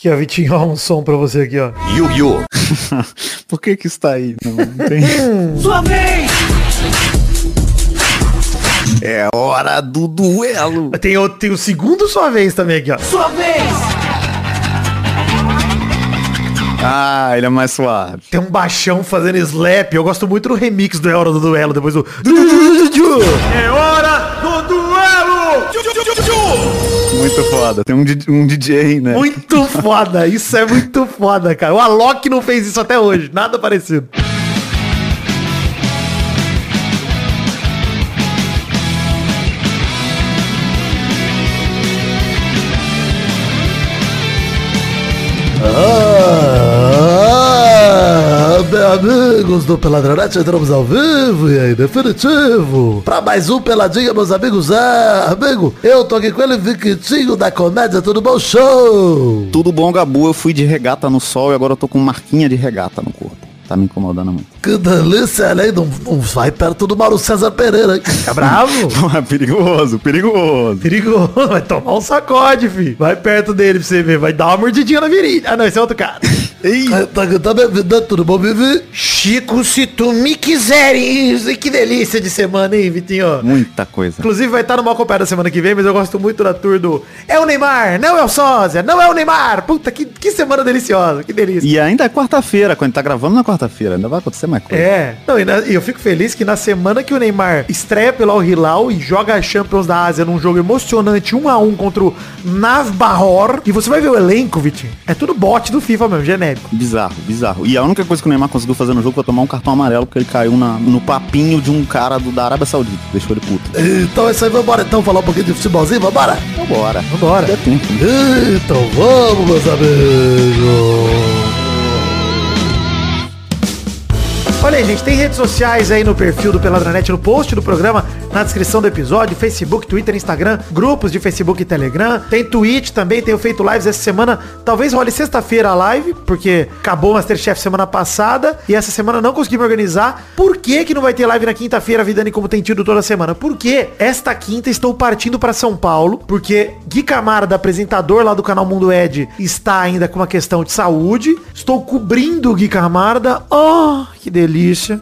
Aqui, ó, Vitinho, ó, um som pra você aqui, ó. Yu-Gi-Oh! Por que que está aí? Não, não tem. Sua vez! É hora do duelo. Tem o, tem o segundo sua vez também aqui, ó. Sua vez! Ah, ele é mais suave. Tem um baixão fazendo slap. Eu gosto muito do remix do É Hora do Duelo, depois do... É hora do duelo! Muito foda. Tem um, um DJ, né? Muito foda, isso é muito foda, cara. O Alok não fez isso até hoje, nada parecido. Amigos do Peladronete, entramos ao vivo e aí, definitivo. Pra mais um Peladinha, meus amigos. É, amigo, eu tô aqui com ele, Victinho da comédia, tudo bom? Show! Tudo bom, Gabu? Eu fui de regata no sol e agora eu tô com marquinha de regata no corpo. Tá me incomodando muito. Que delícia, né? Não, não vai perto do Mauro César Pereira, hein? Fica bravo? É perigoso, perigoso. Perigoso, vai tomar um sacode, filho. Vai perto dele pra você ver, vai dar uma mordidinha na virilha. Ah, não, esse é outro cara. Ei, Tá, tá me vida, tudo bom, Vivi? Chico, se tu me quiseres. E que delícia de semana, hein, Vitinho? muita coisa. Inclusive vai estar no mal acompanhado semana que vem, mas eu gosto muito da tour do É o Neymar, não é o Sósia, não é o Neymar. Puta, que, que semana deliciosa, que delícia. E ainda é quarta-feira, quando tá gravando na quarta-feira. Ainda vai acontecer coisa. É, não, e, na- e eu fico feliz que na semana que o Neymar estreia pelo Al Hilal e joga a Champions da Ásia num jogo emocionante, um a um contra o Navbahor, e você vai ver o elenco, Vitinho, é tudo bot do FIFA mesmo, genérico. Bizarro, bizarro. E a única coisa que o Neymar conseguiu fazer no jogo foi tomar um cartão amarelo porque ele caiu na- no papinho de um cara do, da Arábia Saudita. Deixou ele puto. Então é isso aí, vambora então falar um pouquinho de futebolzinho, vambora? Bora. Vambora. Tempo. né? Então vamos, meus amigos. Olha aí, gente, tem redes sociais aí no perfil do Peladranet, no post do programa, na descrição do episódio, Facebook, Twitter, Instagram, grupos de Facebook e Telegram. Tem Twitch também, tenho feito lives essa semana. Talvez role sexta-feira a live, porque acabou o Masterchef semana passada e essa semana não consegui me organizar. Por que que não vai ter live na quinta-feira, Vidani, como tem tido toda semana? Porque esta quinta estou partindo para São Paulo, porque Gui Camarda, apresentador lá do canal Mundo Ed, está ainda com uma questão de saúde. Estou cobrindo o Gui Camarda. Oh, que delícia.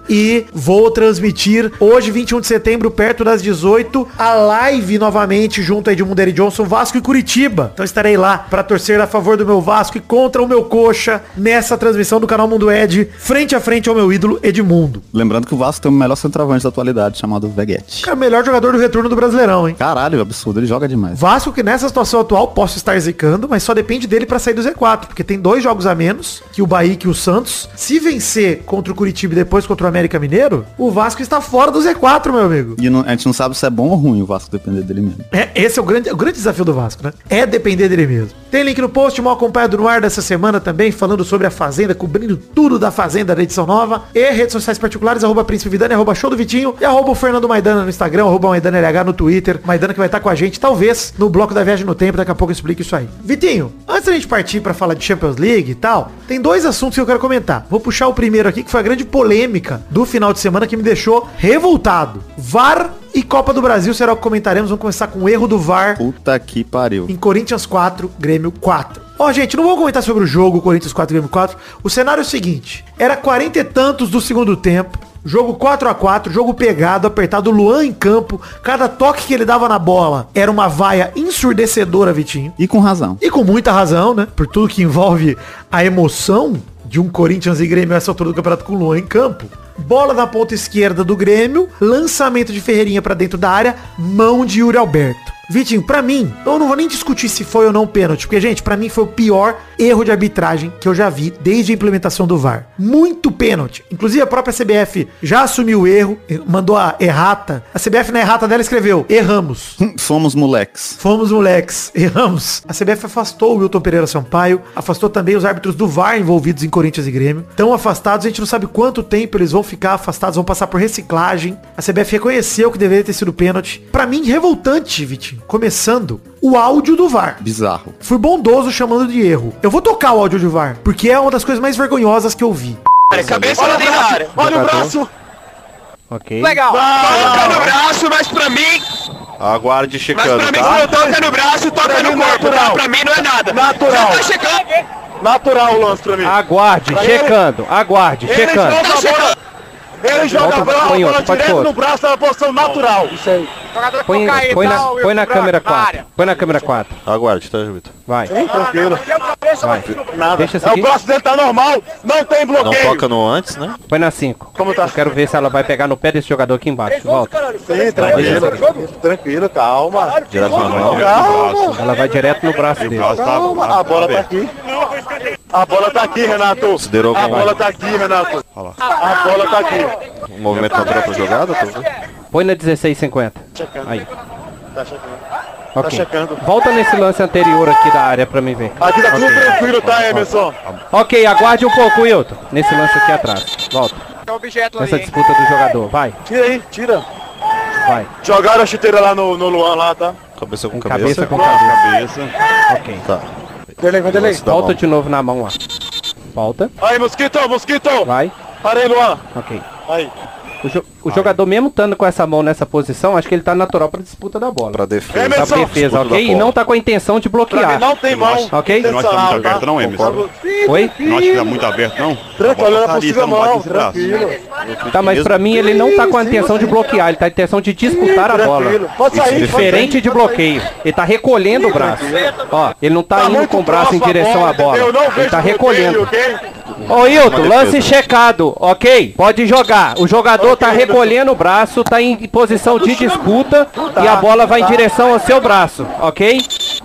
E vou transmitir hoje, 21 de setembro, perto das 18, a live novamente junto a Edmundo Eri Johnson, Vasco e Curitiba. Então estarei lá para torcer a favor do meu Vasco e contra o meu coxa nessa transmissão do canal Mundo Ed, frente a frente ao meu ídolo Edmundo. Lembrando que o Vasco tem o melhor centroavante da atualidade, chamado Veguete. Cara, melhor jogador do retorno do Brasileirão, hein? Caralho, absurdo, ele joga demais. Vasco que nessa situação atual posso estar zicando, mas só depende dele pra sair do Z4, porque tem dois jogos a menos que o Bahia e que o Santos. Se vencer contra o Curitiba depois contra o América Mineiro, o Vasco está fora do Z4, meu amigo. E não- a gente não sabe se é bom ou ruim o Vasco depender dele mesmo. É, esse é o grande, o grande desafio do Vasco, né? É depender dele mesmo. Tem link no post, mal acompanhado no ar dessa semana também, falando sobre a Fazenda, cobrindo tudo da Fazenda da edição nova. E redes sociais particulares, arroba Príncipe Vidani, arroba Show do Vitinho e arroba o Fernando Maidana no Instagram, arroba Maidana LH no Twitter. Maidana que vai estar com a gente, talvez, no bloco da Viagem no Tempo, daqui a pouco eu explico isso aí. Vitinho, antes da gente partir pra falar de Champions League e tal, tem dois assuntos que eu quero comentar. Vou puxar o primeiro aqui, que foi a grande polêmica do final de semana que me deixou revoltado. VAR e Copa do Brasil será o que comentaremos. Vamos começar com o erro do VAR Puta que pariu. em Corinthians 4, Grêmio 4. Ó, gente, não vou comentar sobre o jogo Corinthians 4, Grêmio 4. O cenário é o seguinte. Era 40 e tantos do segundo tempo. Jogo 4 a 4 jogo pegado, apertado, Luan em campo. Cada toque que ele dava na bola era uma vaia ensurdecedora, Vitinho. E com razão. E com muita razão, né? Por tudo que envolve a emoção de um Corinthians e Grêmio essa altura do campeonato com o Luan em campo. Bola na ponta esquerda do Grêmio, lançamento de Ferreirinha pra dentro da área, mão de Yuri Alberto. Vitinho, pra mim, eu não vou nem discutir se foi ou não pênalti, porque, gente, pra mim foi o pior erro de arbitragem que eu já vi desde a implementação do VAR. Muito pênalti. Inclusive, a própria CBF já assumiu o erro, mandou a errata. A CBF na errata dela escreveu, erramos. Fomos moleques. Fomos moleques, erramos. A CBF afastou o Wilton Pereira Sampaio, afastou também os árbitros do VAR envolvidos em Corinthians e Grêmio. Estão afastados, a gente não sabe quanto tempo eles vão ficar afastados, vão passar por reciclagem. A CBF reconheceu que deveria ter sido pênalti. Pra mim, revoltante, Vitinho. Começando, o áudio do VAR. Bizarro. Fui bondoso chamando de erro. Eu vou tocar o áudio do VAR, porque é uma das coisas mais vergonhosas que eu vi. Cabeça lá dentro da área. Olha o braço! Ok. Legal! Toca no braço, mas pra mim. Aguarde Mas checando, pra mim, tá? quando toca no braço, toca no corpo, tá? Pra mim não é nada. Natural. Você tá checando? Natural o lance pra mim. Aguarde, checando, aguarde, Ele checando. Joga a bola. Ele joga a bola, põe a bola outro, pode direto pôr. no braço, é uma posição natural. Isso aí. Põe, põe na, põe na câmera 4. Põe na câmera 4. Aguarde, tá, Vitor? Vai, Tranquilo. vai. Nada. Deixa esse É, o aqui. braço dele tá normal. Não tem Não bloqueio. toca no antes, né? Põe na 5. Como tá? Eu quero ver se ela vai pegar no pé desse jogador aqui embaixo. Volta. Sim, tranquilo. Tranquilo, calma. Direto na mão. Calma. Ela vai direto no braço dele. Calma. A bola tá aqui. A bola tá aqui, Renato. A bola tá aqui, Renato. A bola tá aqui. Um movimento natural pra jogada, tá vendo? Põe na 16,50. Aí. Tá checando. Ok. checando. Volta nesse lance anterior aqui da área pra mim ver. Aqui tá tudo tranquilo, tá, Emerson? Ok, aguarde um pouco, Wilton. Nesse lance aqui atrás. Volta. Nessa disputa do jogador. Vai, Tira aí, tira. vai. Jogaram a chuteira lá no, no Luan lá, tá? Cabeça com cabeça. cabeça com cabeça. Ok. Tá. Delay, vai delay. Tá Volta de novo na mão lá. Volta. Aí, Mosquito, Mosquito. Vai. Para aí, Luan. Ok. Aí. O, jo- o jogador mesmo estando com essa mão nessa posição, acho que ele tá natural pra disputa da bola. Pra defesa. Emerson. Pra defesa, ok? E não tá com a intenção de bloquear. não tem mão. Ok? Intencional, Nós tá muito aberto, não, Emerson? Oi? Não acho que tá muito aberto, não? Tranquilo, olha na possível não. Tranquilo. Tá, mas pra mim ele não tá com a intenção de bloquear, ele tá com a intenção de disputar a bola. Tranquilo. Pode sair, pode Diferente sair. de bloqueio. Ele tá recolhendo o braço. Ó, ele não tá, Tá indo com o braço em direção à bola. Não Ele tá recolhendo. Ô Hilton, lance checado, ok? Pode jogar. O jogador tá recolhendo o braço, tá em posição de disputa e a bola vai em direção ao seu braço, ok?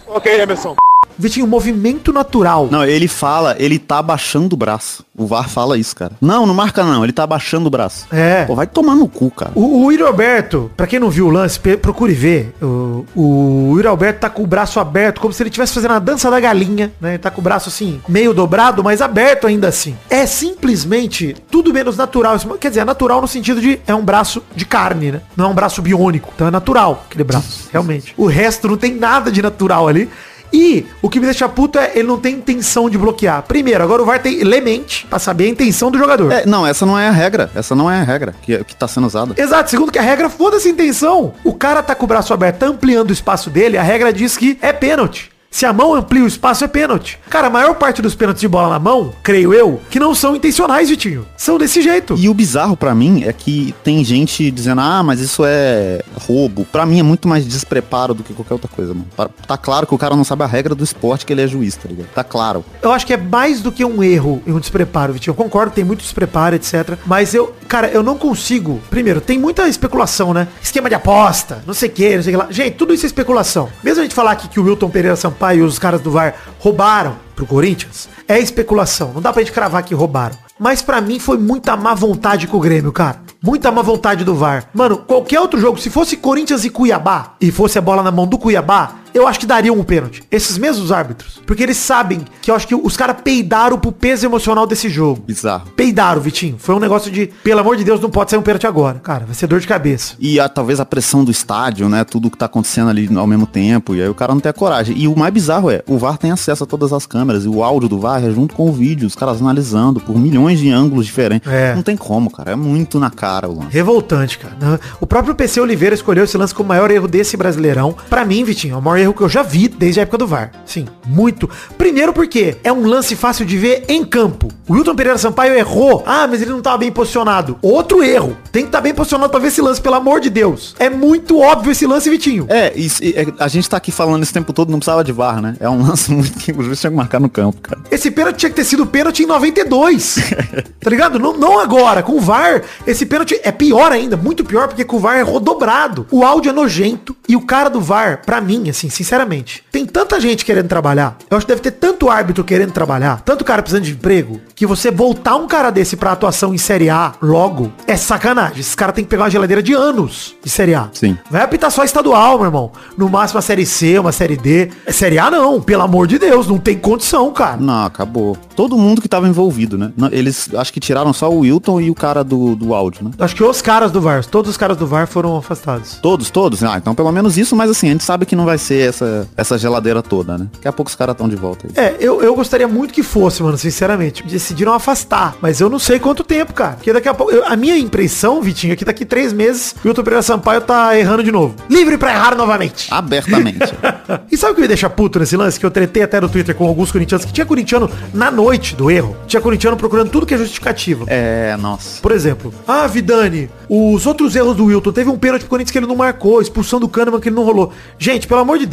Ok, Emerson. Vitinho, movimento natural. Não, ele fala, ele tá abaixando o braço. O VAR fala isso, cara. Não, não marca não, ele tá abaixando o braço. É. Pô, vai tomar no cu, cara. O, o Yuri Alberto, pra quem não viu o lance, procure ver. O, o Yuri Alberto tá com o braço aberto, como se ele estivesse fazendo a dança da galinha, né? Ele tá com o braço assim, meio dobrado, mas aberto ainda assim. É simplesmente tudo menos natural. Quer dizer, é natural no sentido de é um braço de carne, né? Não é um braço biônico. Então é natural aquele braço, realmente. O resto não tem nada de natural ali. E o que me deixa puto é ele não tem intenção de bloquear. Primeiro, agora o VAR tem lemente pra saber a intenção do jogador. É, não, essa não é a regra. Essa não é a regra que, que tá sendo usada. Exato, segundo que a regra, foda-se a intenção. O cara tá com o braço aberto, tá ampliando o espaço dele, a regra diz que é pênalti. Se a mão amplia o espaço, é pênalti. Cara, a maior parte dos pênaltis de bola na mão, creio eu, que não são intencionais, Vitinho. São desse jeito. E o bizarro pra mim é que tem gente dizendo, ah, mas isso é roubo. Pra mim é muito mais despreparo do que qualquer outra coisa, mano. Tá- Tá claro que o cara não sabe a regra do esporte que ele é juiz, tá ligado? Tá claro. Eu acho que é mais do que um erro e um despreparo, Vitinho. Eu concordo, tem muito despreparo, etc. Mas eu, cara, eu não consigo. Primeiro, tem muita especulação, né? Esquema de aposta, não sei o que, não sei o que lá. Gente, tudo isso é especulação. Mesmo a gente falar aqui que o Wilton Pereira Sampaio e os caras do VAR roubaram pro Corinthians, é especulação. Não dá pra gente cravar que roubaram. Mas pra mim foi muita má vontade com o Grêmio, cara. Muita má vontade do VAR. Mano, qualquer outro jogo, se fosse Corinthians e Cuiabá, e fosse a bola na mão do Cuiabá, eu acho que dariam um pênalti. Esses mesmos árbitros. Porque eles sabem que eu acho que os caras peidaram pro peso emocional desse jogo. Bizarro. Peidaram, Vitinho. Foi um negócio de, pelo amor de Deus, não pode sair um pênalti agora. Cara, vai ser dor de cabeça. E a- talvez a pressão do estádio, né? Tudo que tá acontecendo ali ao mesmo tempo. E aí o cara não tem a coragem. E o mais bizarro é, o VAR tem acesso a todas as câmeras. E o áudio do VAR é junto com o vídeo. Os caras analisando por milhões de ângulos diferentes. É. Não tem como, cara. É muito na cara o lance. Revoltante, cara. O próprio PC Oliveira escolheu esse lance como o maior erro desse brasileirão. Pra mim, Vitinho, é o maior erro que eu já vi desde a época do VAR. Sim, muito. Primeiro porque é um lance fácil de ver em campo. O Wilton Pereira Sampaio errou. Ah, mas ele não tava bem posicionado. Outro erro. Tem que estar bem posicionado pra ver esse lance, pelo amor de Deus. É muito óbvio esse lance, Vitinho. É, isso, e- é, a gente tá aqui falando esse tempo todo, não precisava de VAR, né? É um lance muito que o juiz tinha que marcar no campo, cara. Esse pênalti tinha que ter sido pênalti em 92. tá ligado? Não, não agora. Com o VAR, esse pênalti é pior ainda. Muito pior, porque com o VAR errou dobrado. O áudio é nojento. E o cara do VAR, pra mim, assim, sinceramente, tem tanta gente querendo trabalhar. Eu acho que deve ter tanto árbitro querendo trabalhar. Tanto cara precisando de emprego. Que você voltar um cara desse pra atuação em Série A logo é sacanagem. Esses caras têm que pegar uma geladeira de anos de Série A. Sim. Vai apitar só estadual, meu irmão. No máximo a Série C, uma Série D. É Série A não, pelo amor de Deus. Não tem condição, cara. Não, acabou. Todo mundo que tava envolvido, né? Eles acho que tiraram só o Wilton e o cara do, do áudio, né? Acho que os caras do VAR, todos os caras do VAR foram afastados. Todos, todos? Ah, então pelo menos isso, mas assim, a gente sabe que não vai ser essa, essa geladeira toda, né? Daqui a pouco os caras estão de volta aí. É, eu, eu gostaria muito que fosse, mano, sinceramente. Decidiram afastar, mas eu não sei quanto tempo, cara. Porque daqui a pouco. eu- a minha impressão, Vitinho, é que daqui três meses o Wilton Pereira Sampaio tá errando de novo. Livre pra errar novamente. Abertamente. E sabe o que me deixa puto nesse lance? Que eu tretei até no Twitter com alguns corintianos, que tinha corintiano na noite do erro. Tinha corintiano procurando tudo que é justificativa. é, nossa. Por exemplo, ah, Vidani, os outros erros do Wilton, teve um pênalti pro Corinthians que ele não marcou, expulsão do Kahneman que ele não rolou. Gente, pelo amor de Deus,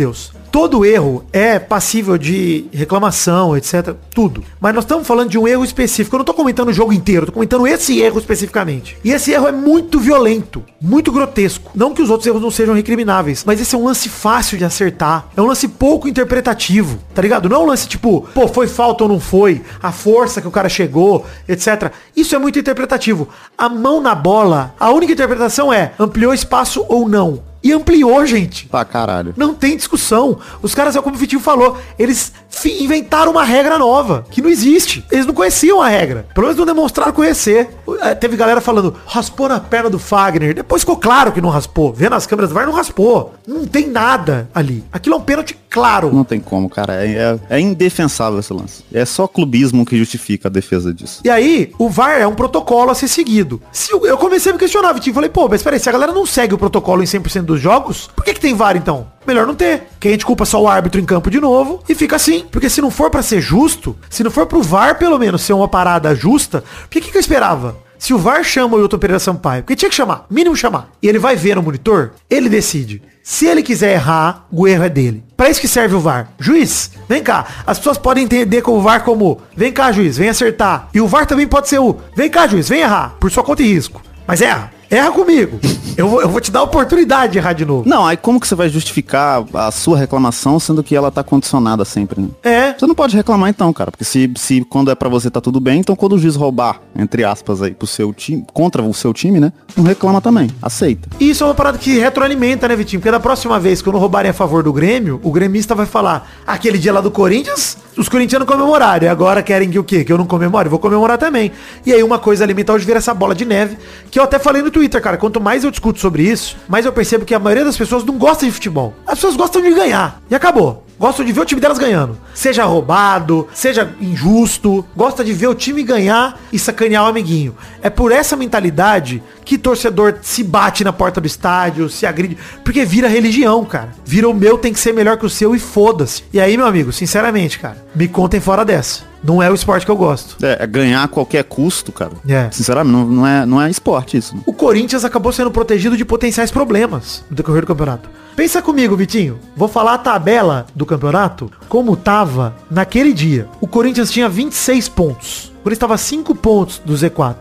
todo erro é passível de reclamação, etc, tudo. Mas nós estamos falando de um erro específico, eu não tô comentando o jogo inteiro, tô comentando esse erro especificamente. E esse erro é muito violento, muito grotesco. Não que os outros erros não sejam recrimináveis, mas esse é um lance fácil de acertar, é um lance pouco interpretativo, tá ligado? Não é um lance tipo, pô, foi falta ou não foi, a força que o cara chegou, etc. Isso é muito interpretativo. A mão na bola, a única interpretação é ampliou espaço ou não. E ampliou, gente. Pra caralho. Não tem discussão. Os caras, é como o Vitinho falou, eles inventaram uma regra nova, que não existe. Eles não conheciam a regra. Pelo menos não demonstraram conhecer. Eh, Teve galera falando, raspou na perna do Fagner. Depois ficou claro que não raspou. Vendo as câmeras do VAR, não raspou. Não tem nada ali. Aquilo é um pênalti claro. Não tem como, cara. É, é- é indefensável esse lance. É só clubismo que justifica a defesa disso. E aí, o VAR é um protocolo a ser seguido. Se o- eu comecei a me questionar, Vitinho, falei, pô, mas peraí, se a galera não segue o protocolo em 100% dos jogos, por que, que tem VAR então? Melhor não ter. Que a gente culpa só o árbitro em campo de novo e fica assim. Porque se não for pra ser justo, se não for pro VAR pelo menos ser uma parada justa, o que, que eu esperava? Se o VAR chama o Wilton Pereira Sampaio, porque tinha que chamar, mínimo chamar, e ele vai ver no monitor, ele decide. Se ele quiser errar, o erro é dele. Pra isso que serve o VAR. Juiz, vem cá. As pessoas podem entender com o VAR como, vem cá, juiz, vem acertar. E o VAR também pode ser o, vem cá, juiz, vem errar, por sua conta e risco. Mas erra. Erra comigo. Eu vou, eu vou te dar a oportunidade de errar de novo. Não, aí como que você vai justificar a sua reclamação sendo que ela tá condicionada sempre, né? É. Você não pode reclamar então, cara, porque se, se quando é pra você tá tudo bem, então quando o juiz roubar, entre aspas aí, pro seu time, contra o seu time, né? Não reclama também, aceita. E isso é uma parada que retroalimenta, né, Vitinho? Porque da próxima vez que eu não roubarem a favor do Grêmio, o gremista vai falar, aquele dia lá do Corinthians, os corintianos comemoraram. E agora querem que o quê? Que eu não comemore? Vou comemorar também. E aí uma coisa alimenta hoje vira essa bola de neve, que eu até falei no Twitter, cara. Quanto mais eu discuto sobre isso, mais eu percebo que a maioria das pessoas não gosta de futebol. As pessoas gostam de ganhar. E acabou. Gostam de ver o time delas ganhando. Seja roubado, seja injusto. Gosta de ver o time ganhar e sacanear o amiguinho. É por essa mentalidade que torcedor se bate na porta do estádio, se agride. Porque vira religião, cara. Vira o meu tem que ser melhor que o seu e foda-se. E aí, meu amigo, sinceramente, cara, me contem fora dessa. Não é o esporte que eu gosto. É, é ganhar a qualquer custo, cara. É. Sinceramente, não, não é, não é esporte isso. né? O Corinthians acabou sendo protegido de potenciais problemas no decorrer do campeonato. Pensa comigo, Vitinho. Vou falar a tabela do campeonato como tava naquele dia. O Corinthians tinha 26 pontos. O Corinthians estava a 5 pontos do Z4.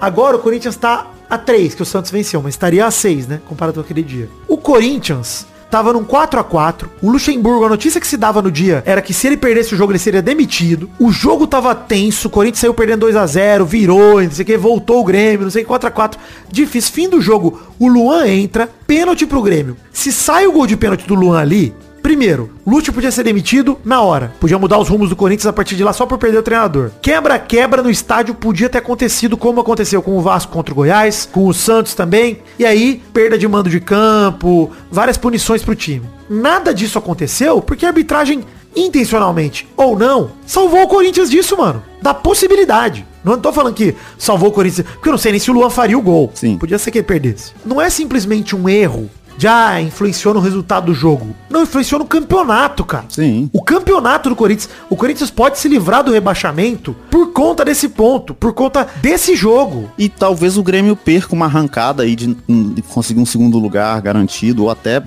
Agora o Corinthians tá a 3, que o Santos venceu, mas estaria a 6, né? Comparado com aquele dia. O Corinthians tava num 4 a 4 O Luxemburgo, a notícia que se dava no dia era que se ele perdesse o jogo, ele seria demitido. O jogo tava tenso, o Corinthians saiu perdendo 2 a 0 virou, não sei o que, voltou o Grêmio, não sei o que, 4 a 4 Difícil. Fim do jogo, o Luan entra, pênalti pro Grêmio. Se sai o gol de pênalti do Luan ali, Primeiro, Lúcio podia ser demitido na hora. Podia mudar os rumos do Corinthians a partir de lá só por perder o treinador. Quebra-quebra no estádio podia ter acontecido como aconteceu com o Vasco contra o Goiás, com o Santos também. E aí, perda de mando de campo, várias punições pro time. Nada disso aconteceu porque a arbitragem, intencionalmente ou não, salvou o Corinthians disso, mano. Da possibilidade. Não tô falando que salvou o Corinthians, porque eu não sei nem se o Luan faria o gol. Sim. Podia ser que ele perdesse. Não é simplesmente um erro já influenciou no resultado do jogo. Não, influenciou no campeonato, cara. Sim. O campeonato do Corinthians, o Corinthians pode se livrar do rebaixamento por conta desse ponto, por conta desse jogo. E talvez o Grêmio perca uma arrancada aí de, de conseguir um segundo lugar garantido, ou até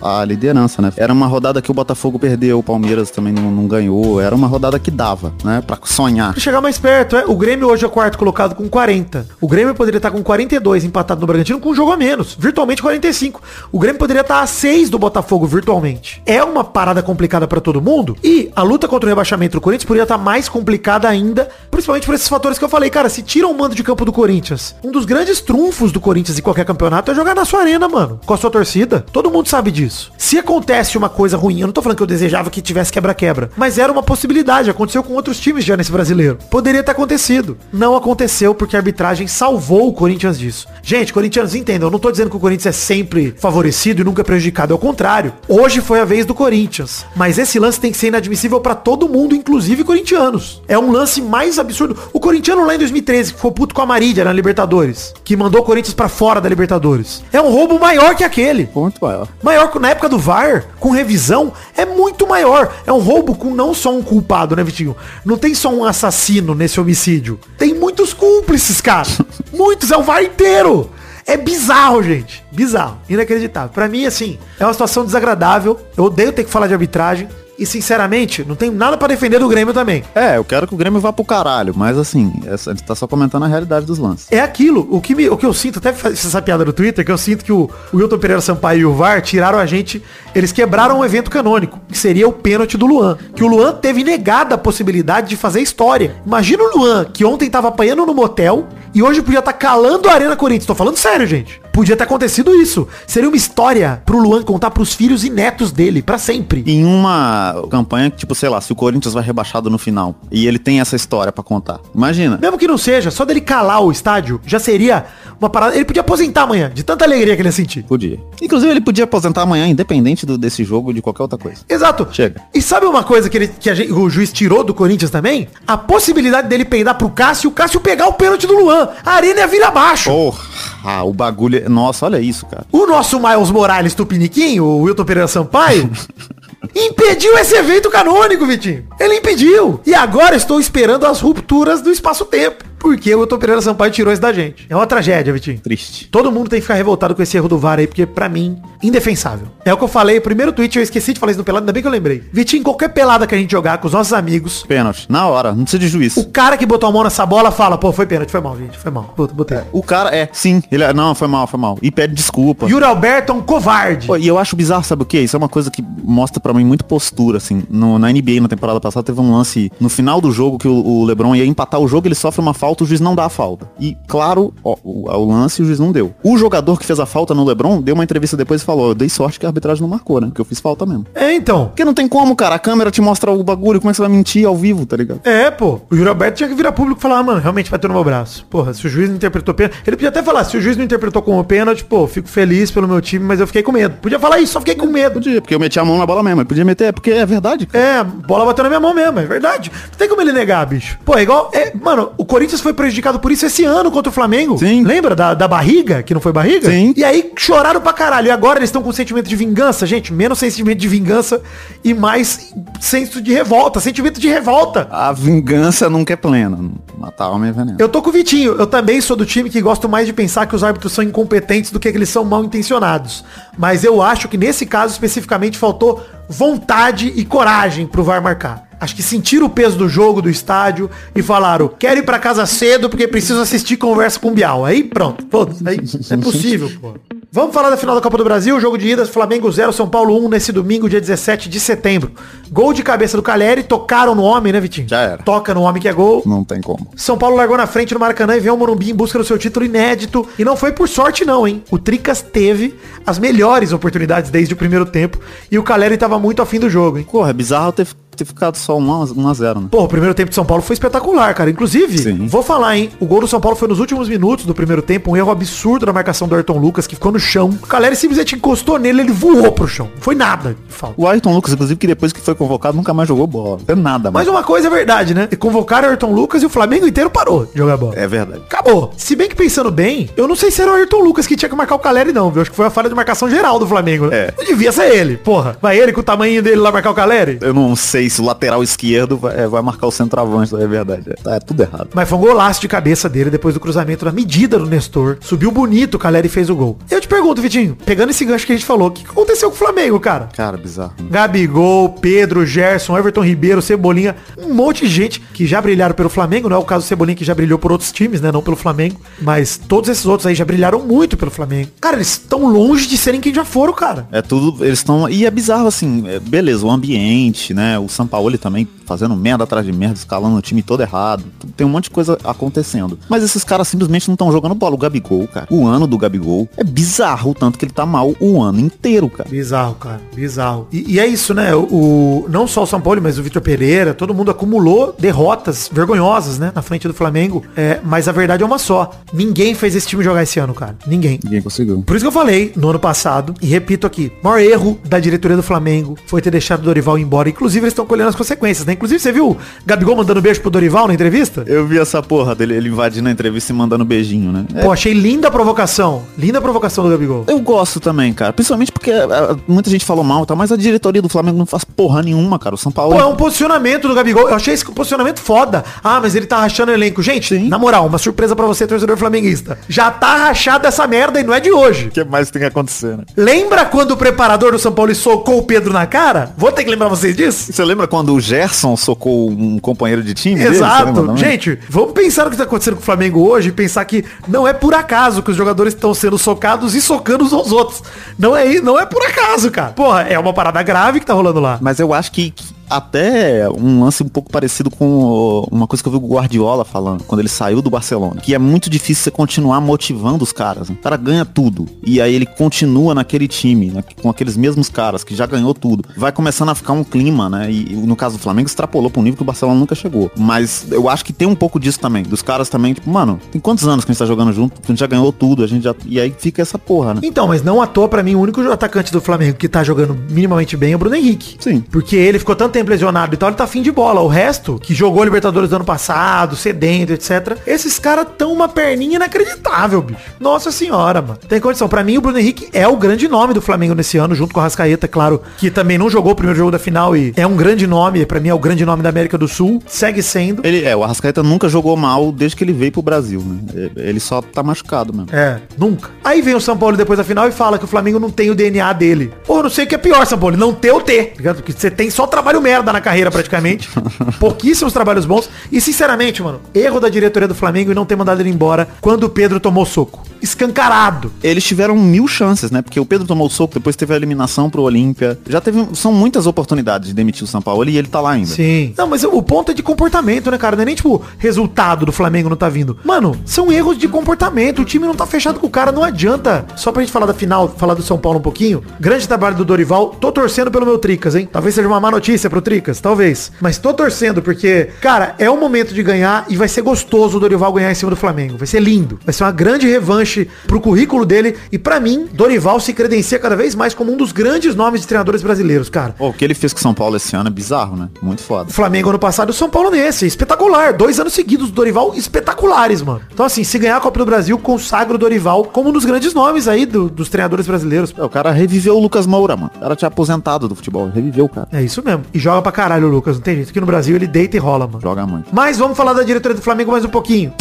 a, a liderança, né? Era uma rodada que o Botafogo perdeu, o Palmeiras também não, não ganhou. Era uma rodada que dava, né? Pra sonhar. Pra chegar mais perto, é. O Grêmio hoje é o quarto colocado com 40. O Grêmio poderia estar com 42 empatado no Bragantino com um jogo a menos. Virtualmente 45. O Grêmio poderia estar a 6 do Botafogo virtualmente. É uma parada complicada pra todo mundo. E a luta contra o rebaixamento do Corinthians poderia estar mais complicada ainda. Principalmente por esses fatores que eu falei. Cara, se tira o mando de campo do Corinthians. Um dos grandes trunfos do Corinthians em qualquer campeonato é jogar na sua arena, mano. Com a sua torcida. Todo mundo sabe disso. Se acontece uma coisa ruim, eu não tô falando que eu desejava que tivesse quebra-quebra. Mas era uma possibilidade. Aconteceu com outros times já nesse brasileiro. Poderia ter acontecido. Não aconteceu porque a arbitragem salvou o Corinthians disso. Gente, corintianos entendam. Eu não tô dizendo que o Corinthians é sempre favorecido e nunca prejudicado. Ao contrário. Hoje foi a vez do Corinthians, mas esse lance tem que ser inadmissível pra todo mundo, inclusive corintianos. É um lance mais absurdo. O corintiano lá em 2013, que ficou puto com a Marília na Libertadores, que mandou o Corinthians pra fora da Libertadores. É um roubo maior que aquele. Muito maior. Maior que na época do VAR, com revisão, é muito maior. É um roubo com não só um culpado, né, Vitinho? Não tem só um assassino nesse homicídio. Tem muitos cúmplices, cara. muitos, é o VAR inteiro. É bizarro, gente. Bizarro. Inacreditável. Pra mim, assim, é uma situação desagradável. Eu odeio ter que falar de arbitragem. E, sinceramente, não tenho nada pra defender do Grêmio também. É, eu quero que o Grêmio vá pro caralho, mas assim, essa- a gente tá só comentando a realidade dos lances. É aquilo, o que, me- o que eu sinto, até fiz essa piada no Twitter, que eu sinto que o, o Wilton Pereira Sampaio e o VAR tiraram a gente, eles quebraram um evento canônico, que seria o pênalti do Luan. Que o Luan teve negada a possibilidade de fazer história. Imagina o Luan, que ontem tava apanhando no motel e hoje podia estar calando a Arena Corinthians. Tô falando sério, gente. Podia ter acontecido isso. Seria uma história pro Luan contar pros filhos e netos dele, pra sempre. Em uma campanha que, tipo, sei lá, se o Corinthians vai rebaixado no final e ele tem essa história pra contar. Imagina. Mesmo que não seja, só dele calar o estádio, já seria uma parada. Ele podia aposentar amanhã, de tanta alegria que ele ia sentir. Podia. Inclusive, ele podia aposentar amanhã, independente desse jogo de qualquer outra coisa. Exato. Chega. E sabe uma coisa que, ele, que gente- o juiz tirou do Corinthians também? A possibilidade dele peidar pro Cássio e o Cássio pegar o pênalti do Luan. A arena ia vir abaixo. Porra, o bagulho. é- Nossa, olha isso, cara. O nosso Miles Morales Tupiniquim, o Wilton Pereira Sampaio, impediu esse evento canônico, Vitinho. Ele impediu. E agora estou esperando as rupturas do espaço-tempo. Porque o Wilton Pereira Sampaio tirou isso da gente. É uma tragédia, Vitinho. Triste. Todo mundo tem que ficar revoltado com esse erro do VAR aí, porque pra mim, indefensável. É o que eu falei, o primeiro tweet eu esqueci de falar isso no pelado, ainda bem que eu lembrei. Vitinho, qualquer pelada que a gente jogar com os nossos amigos, Pênalti. Na hora, não precisa de juiz. o cara que botou a mão nessa bola fala, pô, foi pênalti, foi mal, gente, foi mal. Botei. botei. O cara é, sim, ele é, não, foi mal, foi mal. E pede desculpa. Yuri Alberto é um covarde. Pô, E eu acho bizarro, sabe o que? Isso é uma coisa que mostra pra mim muito postura, assim. No, na NBA, na temporada passada, teve um lance no final do jogo que o, o LeBron ia empatar o jogo, ele sofre uma falta, o juiz não dá a falta. E, claro, ó, o, o lance o juiz não deu. O jogador que fez a falta no LeBron deu uma entrevista depois e falou, eu dei sorte que a arbitragem não marcou, né? Porque eu fiz falta mesmo. É, então. Porque não tem como, cara. A câmera te mostra o bagulho, como é que você vai mentir ao vivo, tá ligado? É, pô. O Yuri Alberto tinha que virar público e falar, ah, mano, realmente bateu no meu braço. Porra, se o juiz não interpretou pênalti. Ele podia até falar, se o juiz não interpretou como pênalti, pô, fico feliz pelo meu time, mas eu fiquei com medo. Podia falar isso, só fiquei com medo. Podia, porque eu meti a mão na bola mesmo. Ele podia meter, é porque é verdade, cara. É, bola bateu na minha mão mesmo, é verdade. Não tem como ele negar, bicho. Pô, é igual. É, mano, o Corinthians foi prejudicado por isso esse ano contra o Flamengo. Sim. Lembra da, da barriga, que não foi barriga? Sim. E aí choraram pra caralho. E agora eles estão com sentimento de vingança, gente. Menos sentimento de vingança e mais senso de revolta. Sentimento de revolta. A vingança nunca é plena. Matar alma é veneno. Eu tô com o Vitinho. Eu também sou do time que gosto mais de pensar que os árbitros são incompetentes do que que eles são mal intencionados. Mas eu acho que nesse caso especificamente faltou vontade e coragem pro VAR marcar. Acho que sentiram o peso do jogo, do estádio e falaram, quero ir pra casa cedo porque preciso assistir conversa com o Bial. Aí pronto. Pô, aí é possível, pô. Vamos falar da final da Copa do Brasil, jogo de ida, Flamengo 0, São Paulo 1 nesse domingo, dia 17 de setembro. Gol de cabeça do Caleri, tocaram no homem, né, Vitinho? Já era. Toca no homem que é gol. Não tem como. São Paulo largou na frente no Maracanã e veio o Morumbi em busca do seu título inédito. E não foi por sorte não, hein? O Tricas teve as melhores oportunidades desde o primeiro tempo e o Caleri tava muito afim do jogo, hein? Porra, é bizarro ter, ter ficado só 1 a 0 né? Pô, o primeiro tempo de São Paulo foi espetacular, cara. Inclusive, Sim. vou falar, hein? O gol do São Paulo foi nos últimos minutos do primeiro tempo, um erro absurdo na marcação do Ayrton Lucas, que ficou no chão. O Caleri simplesmente encostou nele, ele voou pro chão. Não foi nada de falta. O Ayrton Lucas, inclusive, que depois que foi convocado, nunca mais jogou bola. Não é nada, Mas mais. uma coisa é verdade, né? Convocaram o Ayrton Lucas e o Flamengo inteiro parou de jogar bola. É verdade. Acabou. Se bem que pensando bem, eu não sei se era o Ayrton Lucas que tinha que marcar o Caleri, não, viu? Acho que foi a falha de marcação geral do Flamengo. né? É. Não devia ser ele, porra. Vai ele com o tamanho dele lá marcar o Caleri? Eu não sei se o lateral esquerdo vai, é, vai marcar o centroavante, é verdade. É, tá, é tudo errado. Mas foi um golaço de cabeça dele depois do cruzamento na medida do Nestor. Subiu bonito, o Caleri fez o gol. Eu te pergunto, Vitinho, pegando esse gancho que a gente falou, o que aconteceu com o Flamengo, cara? Cara, bizarro. Gabigol, Pedro, Gerson, Everton Ribeiro, Cebolinha, um monte de gente que já brilharam pelo Flamengo, não é o caso do Cebolinha que já brilhou por outros times, né, não pelo Flamengo, mas todos esses outros aí já brilharam muito pelo Flamengo. Cara, eles estão longe de serem quem já foram, cara. É tudo, eles estão. E é bizarro assim, é, beleza, o ambiente, né? Sampaoli também fazendo merda atrás de merda, escalando o time todo errado. Tem um monte de coisa acontecendo. Mas esses caras simplesmente não estão jogando bola. O Gabigol, cara. O ano do Gabigol é bizarro o tanto que ele tá mal o ano inteiro, cara. Bizarro, cara. Bizarro. E, e é isso, né? O, o- não só o São Paulo, mas o Vitor Pereira, todo mundo acumulou derrotas vergonhosas, né? Na frente do Flamengo. É, mas a verdade é uma só. Ninguém fez esse time jogar esse ano, cara. Ninguém. Ninguém conseguiu. Por isso que eu falei no ano passado, e repito aqui, o maior erro da diretoria do Flamengo foi ter deixado o Dorival embora. Inclusive, eles estão colhendo as consequências, né? Inclusive, você viu o Gabigol mandando beijo pro Dorival na entrevista? Eu vi essa porra dele, ele invadindo a entrevista e mandando beijinho, né? Pô, achei linda a provocação. Linda a provocação do Gabigol. Eu gosto também, cara. Principalmente porque ah, muita gente falou mal, tá? Mas a diretoria do Flamengo não faz porra nenhuma, cara. O São Paulo. Pô, é um posicionamento do Gabigol. Eu achei esse posicionamento foda. Ah, mas ele tá rachando o elenco. Gente, na moral, uma surpresa pra você, torcedor flamenguista. Já tá rachado essa merda e não é de hoje. O que mais tem que acontecer, né? Lembra quando o preparador do São Paulo socou o Pedro na cara? Vou ter que lembrar vocês disso? Você lembra quando o Gerson socou um companheiro de time? dele? Exato. lembra, não? Gente, vamos pensar no que tá acontecendo com o Flamengo hoje e pensar que não é por acaso que os jogadores estão sendo socados e socando uns aos outros. Não é, não é por acaso, cara. Porra, é uma parada grave que tá rolando lá. Mas eu acho que, que até um lance um pouco parecido com uma coisa que eu vi o Guardiola falando, quando ele saiu do Barcelona, que é muito difícil você continuar motivando os caras. né? O cara ganha tudo. E aí ele continua naquele time, né, com aqueles mesmos caras que já ganhou tudo. Vai começando a ficar um clima, né? E no caso do Flamengo extrapolou pra um nível que o Barcelona nunca chegou. Mas eu acho que tem um pouco disso também. Dos caras também, tipo, mano, tem quantos anos que a gente tá jogando junto? A gente já ganhou tudo, a gente já. E aí fica essa porra, né? Então, mas não à toa, pra mim, o único atacante do Flamengo que tá jogando minimamente bem é o Bruno Henrique. Sim. Porque ele ficou tanto tempo lesionado e tal, ele tá fim de bola. O resto, que jogou Libertadores do ano passado, sedento, etc. Esses caras tão uma perninha inacreditável, bicho. Nossa senhora, mano. Tem condição. Pra mim, o Bruno Henrique é o grande nome do Flamengo nesse ano, junto com o Rascaeta, claro, que também não jogou o primeiro jogo da final e é um grande nome. Pra mim, é o grande nome da América do Sul. Segue sendo. Ele, é, o Arrascaeta nunca jogou mal desde que ele veio pro Brasil, né? Ele só tá machucado mesmo. É, nunca. Aí vem o São Paulo depois da final e fala que o Flamengo não tem o DNA dele. Eu não sei o que é pior, São Paulo, não ter ou ter. tá? Porque você tem só trabalho merda na carreira praticamente. Pouquíssimos trabalhos bons. E sinceramente, mano, erro da diretoria do Flamengo e não ter mandado ele embora quando o Pedro tomou soco. Escancarado. Eles tiveram mil chances, né? Porque o Pedro tomou soco, depois teve a eliminação pro Olímpia. Já teve. São muitas oportunidades de demitir o São Paulo e ele tá lá ainda. Sim. Não, mas o ponto é de comportamento, né, cara? Não é nem tipo resultado do Flamengo não tá vindo. Mano, são erros de comportamento. O time não tá fechado com o cara, não adianta. Só pra gente falar da final, falar do São Paulo um pouquinho. Grande trabalho do Dorival. Tô torcendo pelo meu Tricas, hein? Talvez seja uma má notícia pro Tricas, talvez. Mas tô torcendo porque, cara, é o momento de ganhar e vai ser gostoso o Dorival ganhar em cima do Flamengo. Vai ser lindo. Vai ser uma grande revanche pro currículo dele. E pra mim, Dorival se credencia cada vez mais como um dos grandes nomes de treinadores brasileiros, cara. Pô, o que ele fez com o São Paulo esse ano é bizarro, né? Muito foda. Flamengo ano passado e o São Paulo nesse. Espetacular. Dois anos seguidos do Dorival espetaculares, mano. Então, assim, se ganhar a Copa do Brasil, consagra o Dorival como um dos grandes nomes aí do- dos treinadores brasileiros. É, o cara reviveu o Lucas Moura, mano. O cara tinha aposentado do futebol. Reviveu o cara. É isso mesmo. E joga pra caralho o Lucas, não tem jeito. Aqui no Brasil ele deita e rola, mano. Joga muito. Mas vamos falar da diretoria do Flamengo mais um pouquinho.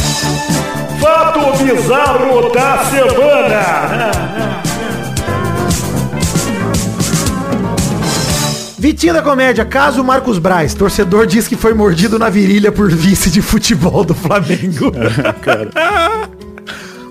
Fato bizarro da semana. Vitinho da comédia, caso Marcos Braz, torcedor diz que foi mordido na virilha por vice de futebol do Flamengo.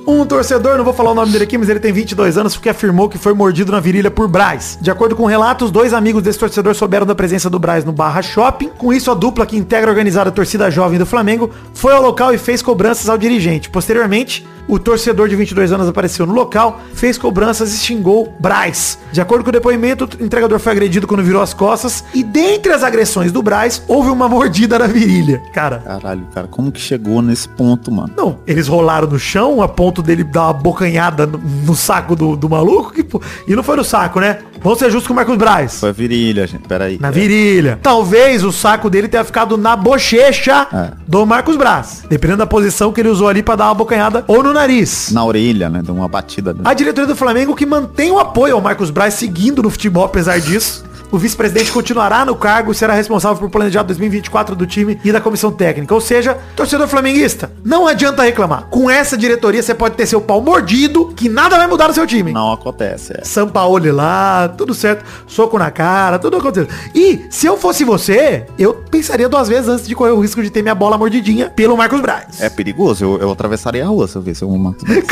Um torcedor, não vou falar o nome dele aqui, mas ele tem 22 anos, porque afirmou que foi mordido na virilha por Braz. De acordo com relatos, dois amigos desse torcedor souberam da presença do Braz no Barra Shopping. Com isso, a dupla que integra a organizada torcida jovem do Flamengo foi ao local e fez cobranças ao dirigente. Posteriormente, o torcedor de 22 anos apareceu no local, fez cobranças e xingou Braz. De acordo com o depoimento, o entregador foi agredido quando virou as costas e dentre as agressões do Braz, houve uma mordida na virilha. Cara, Caralho, cara, como que chegou nesse ponto, mano? não, eles rolaram no chão a ponto dele dar uma bocanhada no, no saco do, do maluco. Que, pô, e não foi no saco, né? Vamos ser justos com o Marcos Braz. Foi a virilha, gente. Peraí. Na virilha. Talvez o saco dele tenha ficado na bochecha É. do Marcos Braz. Dependendo da posição que ele usou ali pra dar uma bocanhada ou no nariz. Na orelha, né? Deu uma batida. né? A diretoria do Flamengo que mantém o apoio ao Marcos Braz seguindo no futebol, apesar disso. O vice-presidente continuará no cargo e será responsável por planejar 2024 do time e da comissão técnica. Ou seja, torcedor flamenguista, não adianta reclamar. Com essa diretoria você pode ter seu pau mordido, que nada vai mudar no seu time. Não acontece, é. São Paulo lá, tudo certo, soco na cara, tudo acontecendo. E se eu fosse você, eu pensaria duas vezes antes de correr o risco de ter minha bola mordidinha pelo Marcos Braz. É perigoso, eu, eu atravessaria a rua se eu visse um Marcos Braz.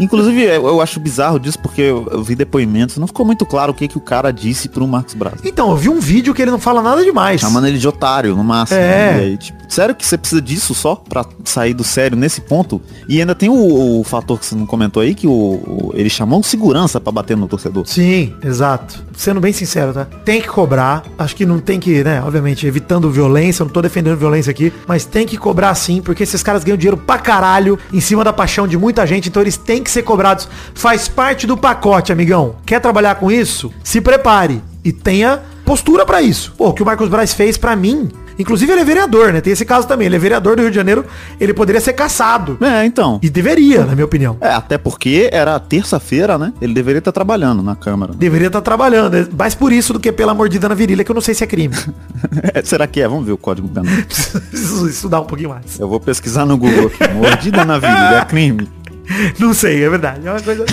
Inclusive, eu, eu acho bizarro disso porque eu, eu vi depoimentos, não ficou muito claro o que, que o cara disse pro Marcos Braz. Então, eu vi um vídeo que ele não fala nada demais. Chamando ele de otário, no máximo. É. né? Aí, tipo, sério que você precisa disso só pra sair do sério nesse ponto? E ainda tem o, o fator que você não comentou aí, que o, o- ele chamou segurança pra bater no torcedor. Sim, exato. Sendo bem sincero, tá? Tem que cobrar. Acho que não tem que, né? Obviamente, evitando violência. Não tô defendendo violência aqui. Mas tem que cobrar sim, porque esses caras ganham dinheiro pra caralho em cima da paixão de muita gente. Então eles têm que ser cobrados. Faz parte do pacote, amigão. Quer trabalhar com isso? Se prepare. E tenha postura pra isso. Pô, o que o Marcos Braz fez pra mim. Inclusive ele é vereador, né? Tem esse caso também. Ele é vereador do Rio de Janeiro. Ele poderia ser caçado. É, então. E deveria, na minha opinião. É, até porque era terça-feira, né? Ele deveria estar trabalhando na Câmara. Deveria estar trabalhando. É Mais por isso do que pela mordida na virilha, que eu não sei se é crime. Será que é? Vamos ver o código penal. Preciso estudar um pouquinho mais. Eu vou pesquisar no Google aqui. Mordida na virilha é crime. Não sei, é verdade. É uma coisa.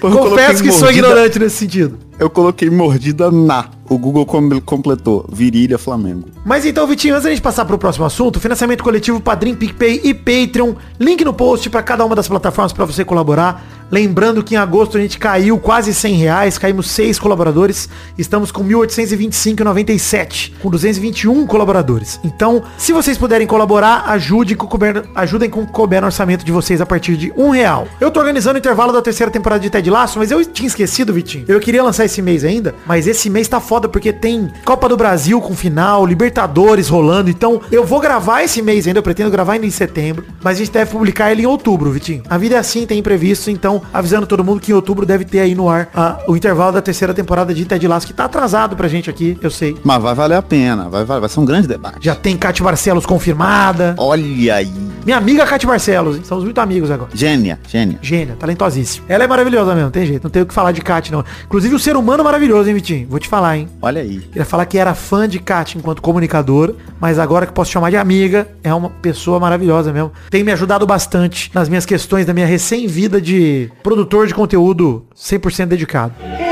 Confesso que sou mordida- ignorante nesse sentido. Eu coloquei mordida na. O Google com- completou. Virilha Flamengo. Mas então, Vitinho, antes da gente passar pro próximo assunto, financiamento coletivo Padrim, PicPay e Patreon. Link no post para cada uma das plataformas para você colaborar. Lembrando que em agosto a gente caiu quase 100 reais, caímos 6 colaboradores. Estamos com 1.825,97, com 221 colaboradores. Então, se vocês puderem colaborar, ajude com couber- ajudem com couber orçamento de vocês a partir de um real. Eu tô organizando o intervalo da terceira temporada de Ted Laço, mas eu tinha esquecido, Vitinho. Eu queria lançar esse mês ainda, mas esse mês tá foda porque tem Copa do Brasil com final, Libertadores rolando. Então, eu vou gravar esse mês ainda, eu pretendo gravar ainda em setembro, mas a gente deve publicar ele em outubro, Vitinho. A vida é assim, tem imprevisto, então avisando todo mundo que em outubro deve ter aí no ar ah, o intervalo da terceira temporada de Ted Laço, que tá atrasado pra gente aqui, eu sei. Mas vai valer a pena. Vai, vai, vai ser um grande debate. Já tem Cátia Barcelos confirmada. Olha aí. Minha amiga Cátia Barcelos, hein? somos muito amigos agora. Gênia, gênia. Gênia, talentosíssima. Ela é maravilhosa mesmo, tem jeito. Não tenho o que falar de Kat, não. Inclusive o ser humano maravilhoso, hein, Vitinho? Vou te falar, hein? Olha aí. Queria falar que era fã de Kat enquanto comunicadora, mas agora que posso chamar de amiga, é uma pessoa maravilhosa mesmo. Tem me ajudado bastante nas minhas questões da minha recém-vida de produtor de conteúdo 100% dedicado. É.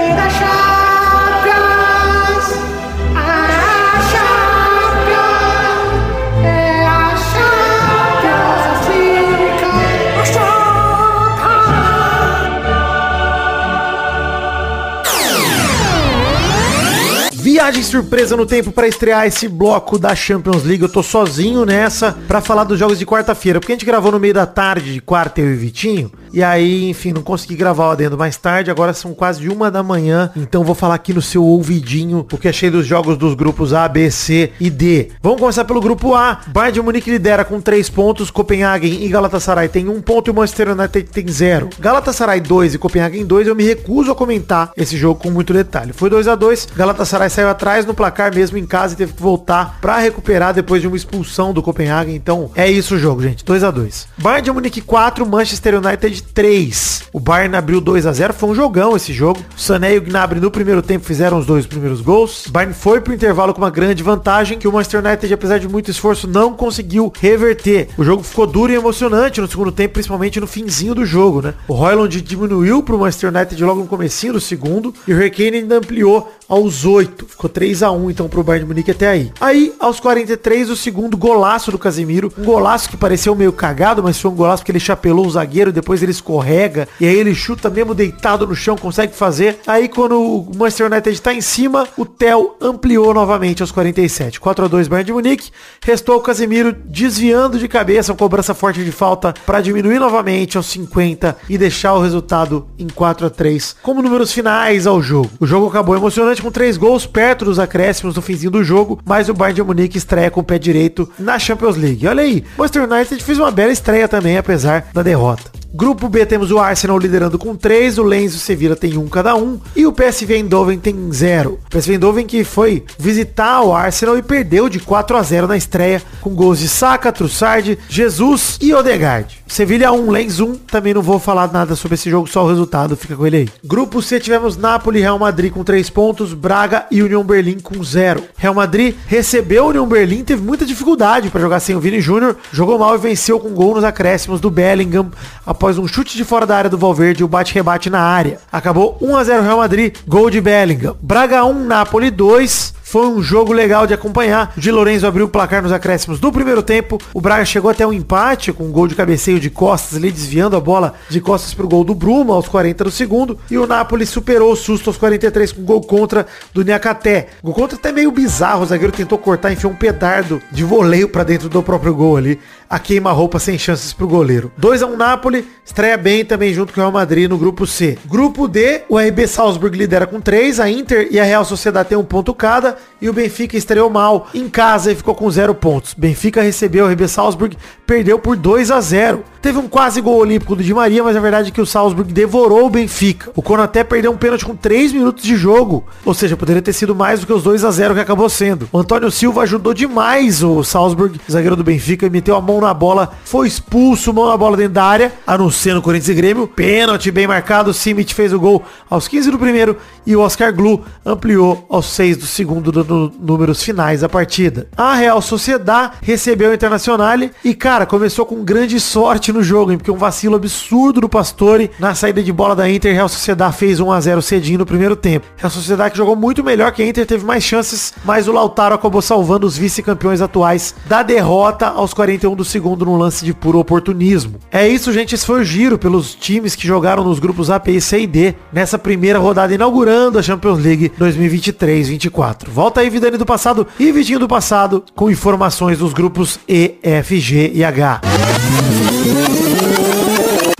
Viagem surpresa no tempo para estrear esse bloco da Champions League. Eu tô sozinho nessa para falar dos jogos de quarta-feira, porque a gente gravou no meio da tarde de quarta eu e Vitinho. E aí, enfim, não consegui gravar o adendo mais tarde. Agora são quase uma da manhã. Então vou falar aqui no seu ouvidinho o que achei dos jogos dos grupos A, B, C e D. Vamos começar pelo grupo A. Bayern de Munique lidera com 3 pontos. Copenhagen e Galatasaray tem 1 um ponto e o Manchester United tem 0. Galatasaray 2 e Copenhagen 2. Eu me recuso a comentar esse jogo com muito detalhe. Foi 2 a 2 Galatasaray saiu atrás no placar mesmo em casa e teve que voltar para recuperar depois de uma expulsão do Copenhagen. Então é isso o jogo, gente. 2 a 2 Bayern de Munique 4, Manchester United 3. O Bayern abriu 2 a 0 Foi um jogão esse jogo. O Sané e o Gnabry no primeiro tempo fizeram os dois primeiros gols. O Bayern foi pro intervalo com uma grande vantagem que o Manchester United, apesar de muito esforço, não conseguiu reverter. O jogo ficou duro e emocionante no segundo tempo, principalmente no finzinho do jogo, né? O Royland diminuiu pro Manchester United logo no comecinho do segundo e o Harry Kane ainda ampliou aos 8. Ficou 3 a 1 então pro Bayern de Munique até aí. Aí, aos 43, o segundo golaço do Casemiro. Um golaço que pareceu meio cagado, mas foi um golaço porque ele chapelou o zagueiro, depois ele escorrega, e aí ele chuta mesmo deitado no chão, consegue fazer. Aí quando o Manchester United tá em cima, o Theo ampliou novamente aos 47. 4 a 2 Bayern de Munique. Restou o Casemiro desviando de cabeça, uma cobrança forte de falta para diminuir novamente aos 50 e deixar o resultado em 4 a 3 como números finais ao jogo. O jogo acabou emocionante com três gols perto dos acréscimos no finzinho do jogo, mas o Bayern de Munique estreia com o pé direito na Champions League. Olha aí, Manchester United fez uma bela estreia também, apesar da derrota. Grupo B temos o Arsenal liderando com 3, o Lens e o Sevilla tem um cada um e o PSV Eindhoven tem 0. O PSV Eindhoven que foi visitar o Arsenal e perdeu de 4 a 0 na estreia com gols de Saka, Trussard, Jesus e Odegaard. Sevilha 1, Lens 1, também não vou falar nada sobre esse jogo, só o resultado, fica com ele aí. Grupo C tivemos Napoli Real Madrid com 3 pontos, Braga e União Berlim com 0. Real Madrid recebeu o União Berlim, teve muita dificuldade para jogar sem o Vini Júnior, jogou mal e venceu com gol nos acréscimos do Bellingham após um chute de fora da área do Valverde e o bate-rebate na área. Acabou 1 a 0 Real Madrid, gol de Bellingham. Braga 1, Napoli 2. Foi um jogo legal de acompanhar. O Di Lorenzo abriu o placar nos acréscimos do primeiro tempo. O Braga chegou até um empate com um gol de cabeceio de costas ali, desviando a bola de costas pro gol do Bruma aos 40 do segundo. E o Napoli superou o susto aos 43 com gol contra do Niakaté. Gol contra até meio bizarro. O zagueiro tentou cortar, enfiou um pedardo de voleio pra dentro do próprio gol ali. A queima-roupa sem chances pro goleiro. 2 a 1 Napoli, estreia bem também junto com o Real Madrid no grupo C. Grupo D, o RB Salzburg lidera com 3, a Inter e a Real Sociedade tem um ponto cada e o Benfica estreou mal em casa e ficou com 0 pontos. Benfica recebeu o RB Salzburg, perdeu por 2 a 0. Teve um quase gol olímpico do Di Maria, mas a verdade é que o Salzburg devorou o Benfica. O Konaté perdeu um pênalti com 3 minutos de jogo, ou seja, poderia ter sido mais do que os 2 a 0 que acabou sendo. O Antônio Silva ajudou demais o Salzburg, zagueiro do Benfica, meteu a mão na bola, foi expulso, mão na bola dentro da área, anunciando Corinthians e Grêmio. Pênalti bem marcado, o Simic fez o gol aos 15 do primeiro e o Oscar Glu ampliou aos 6 do segundo dando números finais da partida. A Real Sociedad recebeu o Internacional e, cara, começou com grande sorte no jogo, hein, porque um vacilo absurdo do Pastore na saída de bola da Inter, Real Sociedad fez 1 a 0 cedinho no primeiro tempo. Real Sociedad que jogou muito melhor que a Inter, teve mais chances, mas o Lautaro acabou salvando os vice-campeões atuais da derrota aos 41 do segundo num lance de puro oportunismo. É isso, gente, esse foi o giro pelos times que jogaram nos grupos A, P, C e D nessa primeira rodada inaugurando a Champions League 2023-24. Volta aí, Vidani do passado e Vitinho do passado com informações dos grupos E, F, G e H.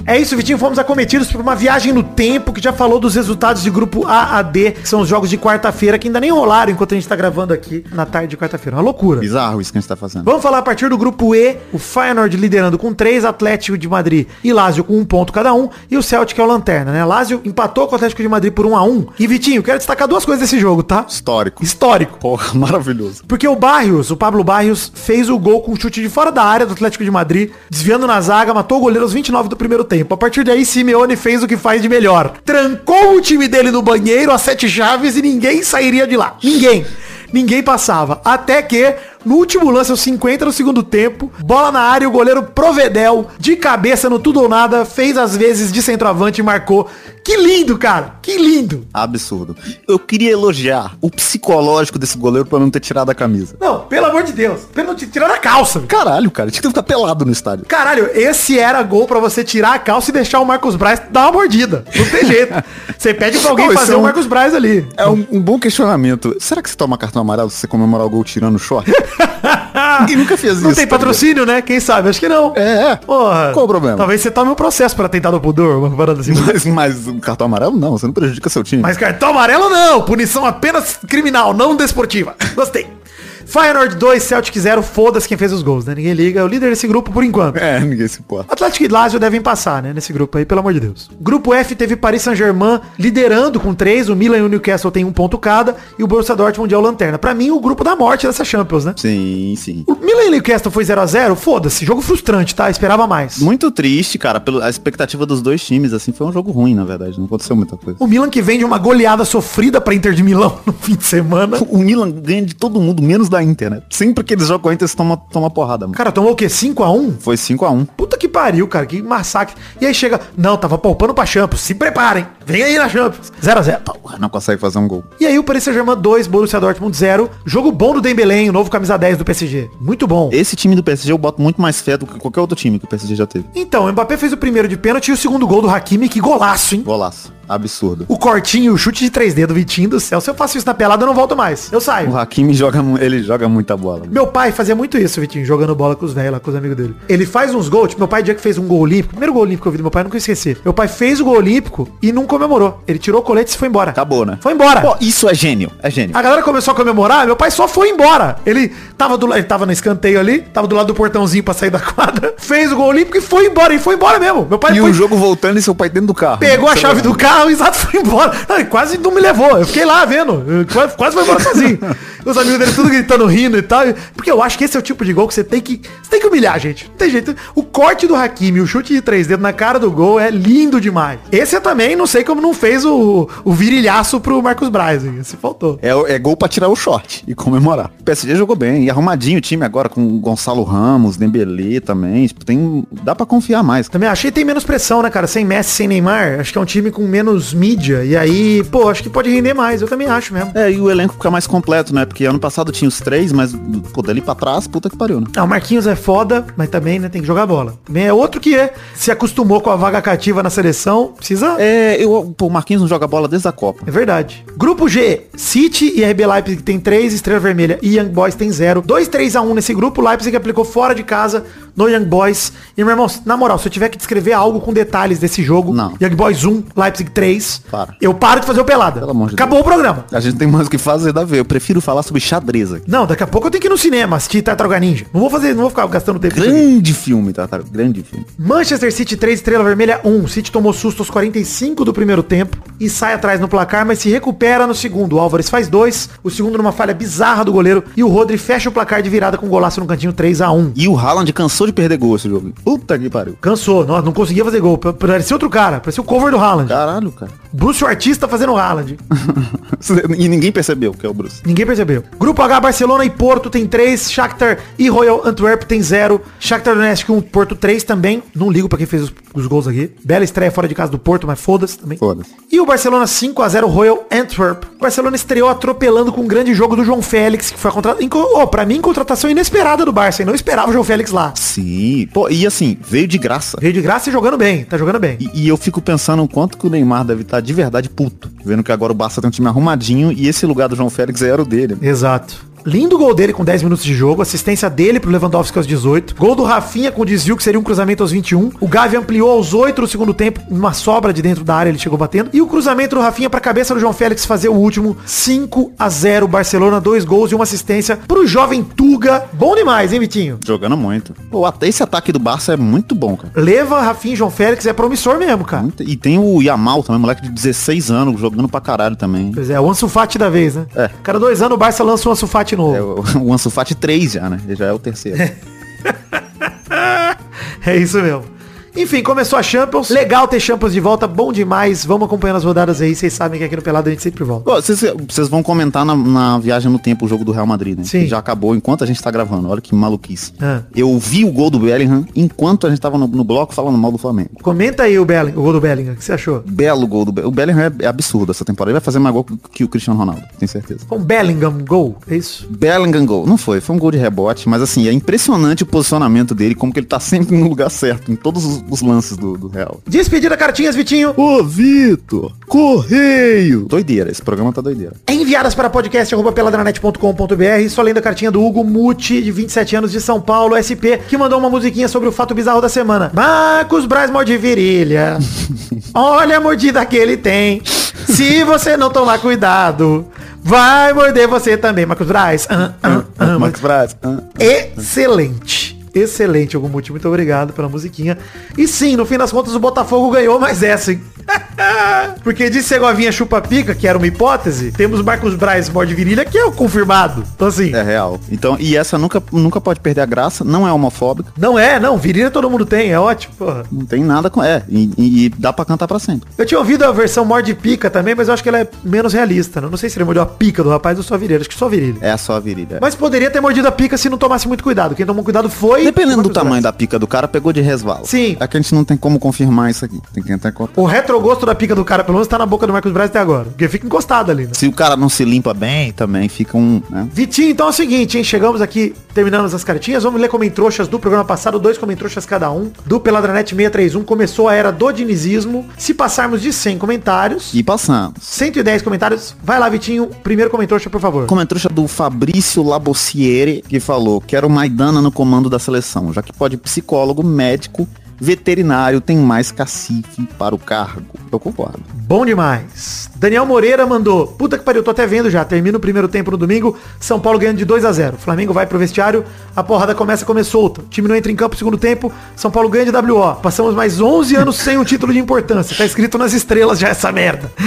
É isso, Vitinho. Fomos acometidos por uma viagem no tempo que já falou dos resultados de grupo A a D, que são os jogos de quarta-feira, que ainda nem rolaram enquanto a gente tá gravando aqui na tarde de quarta-feira. Uma loucura. Bizarro isso que a gente tá fazendo. Vamos falar a partir do grupo E, o Feyenoord liderando com 3, Atlético de Madrid e Lazio com um ponto cada um, e o Celtic é o lanterna, né? Lazio empatou com o Atlético de Madrid por 1 a 1 E Vitinho, quero destacar duas coisas desse jogo, tá? Histórico. Histórico. Porra, maravilhoso. Porque o Barrios, o Pablo Barrios, fez o gol com um chute de fora da área do Atlético de Madrid, desviando na zaga, matou o goleiro aos 29 do primeiro tempo. A partir daí, Simeone fez o que faz de melhor. Trancou o time dele no banheiro a sete chaves e ninguém sairia de lá. Ninguém. Ninguém passava. Até que, no último lance, aos 50 do segundo tempo, bola na área, o goleiro Provedel, de cabeça no tudo ou nada, fez as vezes de centroavante e marcou. Que lindo, cara. Que lindo. Absurdo. Eu queria elogiar o psicológico desse goleiro pra não ter tirado a camisa. Não, pelo amor de Deus. Pelo não te tirar a calça. Caralho, cara. Tinha que ficar pelado no estádio. Caralho, esse era gol pra você tirar a calça e deixar o Marcos Braz dar uma mordida. Não tem jeito. Você pede pra alguém fazer é o um- Marcos Braz ali. É um, um bom questionamento. Será que você toma cartão amarelo se você comemorar o gol tirando o short? Ninguém nunca fez Não isso. tem tá patrocínio, né? Quem sabe? Acho que não. É, é. Porra. Qual o problema? Talvez você tome um processo para tentar do pudor, uma parada assim. Mas, mas um cartão amarelo não, você não prejudica seu time. Mas cartão amarelo não. Punição apenas criminal, não desportiva. Gostei. Feyenoord 2, Celtic 0. Foda-se quem fez os gols, né? Ninguém liga. É o líder desse grupo por enquanto. É, ninguém se importa. Atlético e Lazio devem passar, né? Nesse grupo aí, pelo amor de Deus. Grupo F teve Paris Saint-Germain liderando com 3. O Milan e o Newcastle tem um ponto cada. E o Borussia Dortmund é o lanterna. Pra mim, o grupo da morte dessa Champions, né? Sim, sim. O Milan e o Newcastle foi 0x0. Foda-se. Jogo frustrante, tá? Esperava mais. Muito triste, cara, pela a expectativa dos dois times, assim, foi um jogo ruim, na verdade, não aconteceu muita coisa. O Milan que vem de uma goleada sofrida pra Inter de Milão no fim de semana. O Milan ganha de todo mundo, menos da Inter, né? Sempre que eles jogam a Inter, eles tomam toma porrada, mano. Cara, tomou o quê? 5x1? Foi 5x1. Puta que pariu, cara. Que massacre. E aí chega... Não, tava poupando pra Champions. Se preparem. Vem aí na Champions. 0x0. Não consegue fazer um gol. E aí o Paris Saint-Germain 2, Borussia Dortmund 0. Jogo bom do Dembélé, o novo camisa 10 do PSG. Muito bom. Esse time do PSG eu boto muito mais fé do que qualquer outro time que o PSG já teve. Então, o Mbappé fez o primeiro de pênalti e o segundo gol do Hakimi. Que golaço, hein? Golaço. Absurdo. O cortinho, o chute de 3D do Vitinho do céu. Se eu faço isso na pelada, eu não volto mais. Eu saio. O Hakimi joga, ele joga muita bola. Meu pai fazia muito isso, Vitinho, jogando bola com os velhos lá, com os amigos dele. Ele faz uns gols, tipo, meu pai, dia que fez um gol olímpico, primeiro gol olímpico que eu vi do meu pai, nunca esqueci. Meu pai fez o gol olímpico e não comemorou. Ele tirou o colete e foi embora. Acabou, né? Foi embora. Pô, isso é gênio. É gênio. A galera começou a comemorar, meu pai só foi embora. Ele tava do ele tava no escanteio ali, tava do lado do portãozinho pra sair da quadra, fez o gol olímpico e foi embora. E foi embora mesmo. Meu pai E foi, o jogo voltando e seu pai dentro do carro. pegou a chave do carro, exato, foi embora. Não, quase não me levou. Eu fiquei lá vendo. Quase, quase foi embora sozinho. Os amigos dele tudo gritando, rindo e tal. Porque eu acho que esse é o tipo de gol que você tem que. Você tem que humilhar, gente. Não tem jeito. O corte do Hakimi, o chute de três dedos na cara do gol é lindo demais. Esse eu também não sei como não fez o, o virilhaço pro Marcos Braz. Esse faltou. É, é gol pra tirar o short e comemorar. O PSG jogou bem. E arrumadinho o time agora com o Gonçalo Ramos, Dembélé também. Tipo, tem, dá pra confiar mais. Também achei que tem menos pressão, né, cara? Sem Messi, sem Neymar. Acho que é um time com menos mídia. E aí, pô, acho que pode render mais. Eu também acho mesmo. É, e o elenco fica mais completo, né? Porque ano passado tinha os três, mas, pô, dali pra trás, puta que pariu, né? Ah, o Marquinhos é foda, mas também, né, tem que jogar bola. Também é outro que é, se acostumou com a vaga cativa na seleção, precisa... É, É, eu, pô, o Marquinhos não joga bola desde a Copa. verdade. Grupo G, City e RB Leipzig tem 3, Estrela Vermelha e Young Boys tem 0. 2, 3 a 1 nesse grupo, Leipzig aplicou fora de casa no Young Boys. E, meu irmão, na moral, se eu tiver que descrever algo com detalhes desse jogo, Não. Young Boys 1, Leipzig 3, Para. eu paro de fazer o pelada. De Acabou o programa. A gente tem mais o que fazer da ver. Eu prefiro falar sobre xadrez aqui. Não, daqui a pouco eu tenho que ir no cinema assistir Tartaruga Ninja. Não vou fazer, não vou ficar gastando tempo. Grande filme, tá? Grande filme. Manchester City 3, Estrela Vermelha 1. City tomou susto aos 45 do primeiro tempo e sai atrás no placar, mas se recupera no segundo. O Álvares faz dois, o segundo numa falha bizarra do goleiro e o Rodri fecha o placar de virada com um golaço no cantinho 3 a 1 E o Haaland cansou de perder gol esse jogo. Puta que pariu. Cansou, não, não conseguia fazer gol. Pa- Parecia outro cara, parecia o cover do Haaland. Caralho, cara. Bruce o artista fazendo o Haaland. e ninguém percebeu que é o Bruce. Ninguém percebeu. Grupo H, Barcelona e Porto tem 3, Shakhtar e Royal Antwerp tem 0, Shakhtar Donetsk 1, Porto 3 também. Não ligo pra quem fez os, os gols aqui. Bela estreia fora de casa do Porto, mas foda-se também. Foda-se. E o Barcelona 5 a 0 Royal Antwerp. O Barcelona estreou atropelando com um grande jogo do João Félix, que foi a contratação. Oh, pra mim, contratação inesperada do Barça. Não esperava o João Félix lá. Sim. Pô, e assim, veio de graça. Veio de graça e jogando bem. Tá jogando bem. E, e eu fico pensando o quanto que o Neymar deve estar de verdade puto. Vendo que agora o Barça tem um time arrumadinho e esse lugar do João Félix era o dele. Exato. Lindo gol dele com 10 minutos de jogo, assistência dele pro Lewandowski aos 18. Gol do Rafinha com desvio, que seria um cruzamento aos 21. O Gavi ampliou aos 8 no segundo tempo, uma sobra de dentro da área, ele chegou batendo. E o cruzamento do Rafinha pra cabeça do João Félix fazer o último. 5 a 0 Barcelona, dois gols e uma assistência pro jovem Tuga. Bom demais, hein, Vitinho? Jogando muito. Pô, até esse ataque do Barça é muito bom, cara. Leva, Rafinha e João Félix é promissor mesmo, cara. Muito- E tem o Yamal também, moleque de 16 anos, jogando pra caralho também. Pois é, o Ansu Fati da vez, né? É. Cada dois anos o Barça lança um Ansu Fati novo. É o, o Ansu Fati 3 já, né? Ele já é o terceiro. É isso mesmo. Enfim, começou a Champions. Legal ter Champions de volta, bom demais. Vamos acompanhando as rodadas aí. Vocês sabem que aqui no Pelado a gente sempre volta. Vocês vão comentar na, na viagem no tempo o jogo do Real Madrid, né? Sim. Que já acabou enquanto a gente tá gravando. Olha que maluquice. Ah. Eu vi o gol do Bellingham enquanto a gente tava no, no bloco falando mal do Flamengo. Comenta aí o, Belling, o gol do Bellingham. O que você achou? Belo gol do Bellingham. O Bellingham é, é absurdo essa temporada. Ele vai fazer mais gol que o Cristiano Ronaldo, tenho certeza. Com Bellingham gol, é isso? Bellingham gol. Não foi, foi um gol de rebote, mas assim, é impressionante o posicionamento dele, como que ele tá sempre no lugar certo, em todos os, os lances do, do Real. Despedida cartinhas, Vitinho. Ô, Vitor! Correio! Doideira, esse programa tá doideira. Enviadas para podcast.peladranet.com.br. Só lendo a cartinha do Hugo Muti, de 27 anos, de São Paulo, SP, que mandou uma musiquinha sobre o fato bizarro da semana. Marcos Braz morde virilha. Olha a mordida que ele tem. Se você não tomar cuidado, vai morder você também, Marcos Braz. Ah, ah, ah, Max Braz. ah. Excelente. Excelente, Hugo Muti. Muito obrigado pela musiquinha. E sim, no fim das contas, o Botafogo ganhou mais essa, hein? Porque de Segovinha chupa-pica, que era uma hipótese, temos Marcos Braz morde virilha, que é o confirmado. Então, assim, É real. Então, e essa nunca, nunca pode perder a graça, não é homofóbica, não é, não. Virilha todo mundo tem, é ótimo, porra. não tem nada com. É, e, e- e dá pra cantar pra sempre. Eu tinha ouvido a versão morde pica também, mas eu acho que ela é menos realista. Né? Não sei se ele mordeu a pica do rapaz ou só a virilha. Acho que só virilha. É só a virilha. Mas poderia ter mordido a pica se não tomasse muito cuidado. Quem tomou cuidado foi. Dependendo do tamanho da pica do cara, pegou de resvalo. Sim. É que a gente não tem como confirmar isso aqui. Tem que. O retrogosto da pica do cara, pelo menos, tá na boca do Marcos Braz até agora. Porque fica encostado ali, né? Se o cara não se limpa bem, também fica um. Né? Vitinho, então é o seguinte, hein? Chegamos aqui, terminamos as cartinhas. Vamos ler comentroxas do programa passado, dois comentroxas cada um. Do Peladranet 631, começou a era do dinizismo. Se passarmos de 100 comentários, E passamos. 110 comentários, vai lá, Vitinho. Primeiro comentroxa, por favor. Comentário do Fabrício Labociere, que falou, quero Maidana no comando da seleção, já que pode psicólogo, médico, veterinário, tem mais cacife para o cargo. Eu concordo. Bom demais. Daniel Moreira mandou. Puta que pariu, tô até vendo já. Termina o primeiro tempo no domingo. São Paulo ganhando de 2 a 0 Flamengo vai pro vestiário. A porrada começa a comer solta. O time não entra em campo no segundo tempo. São Paulo ganha de WO. Passamos mais 11 anos sem um título de importância. Tá escrito nas estrelas já essa merda.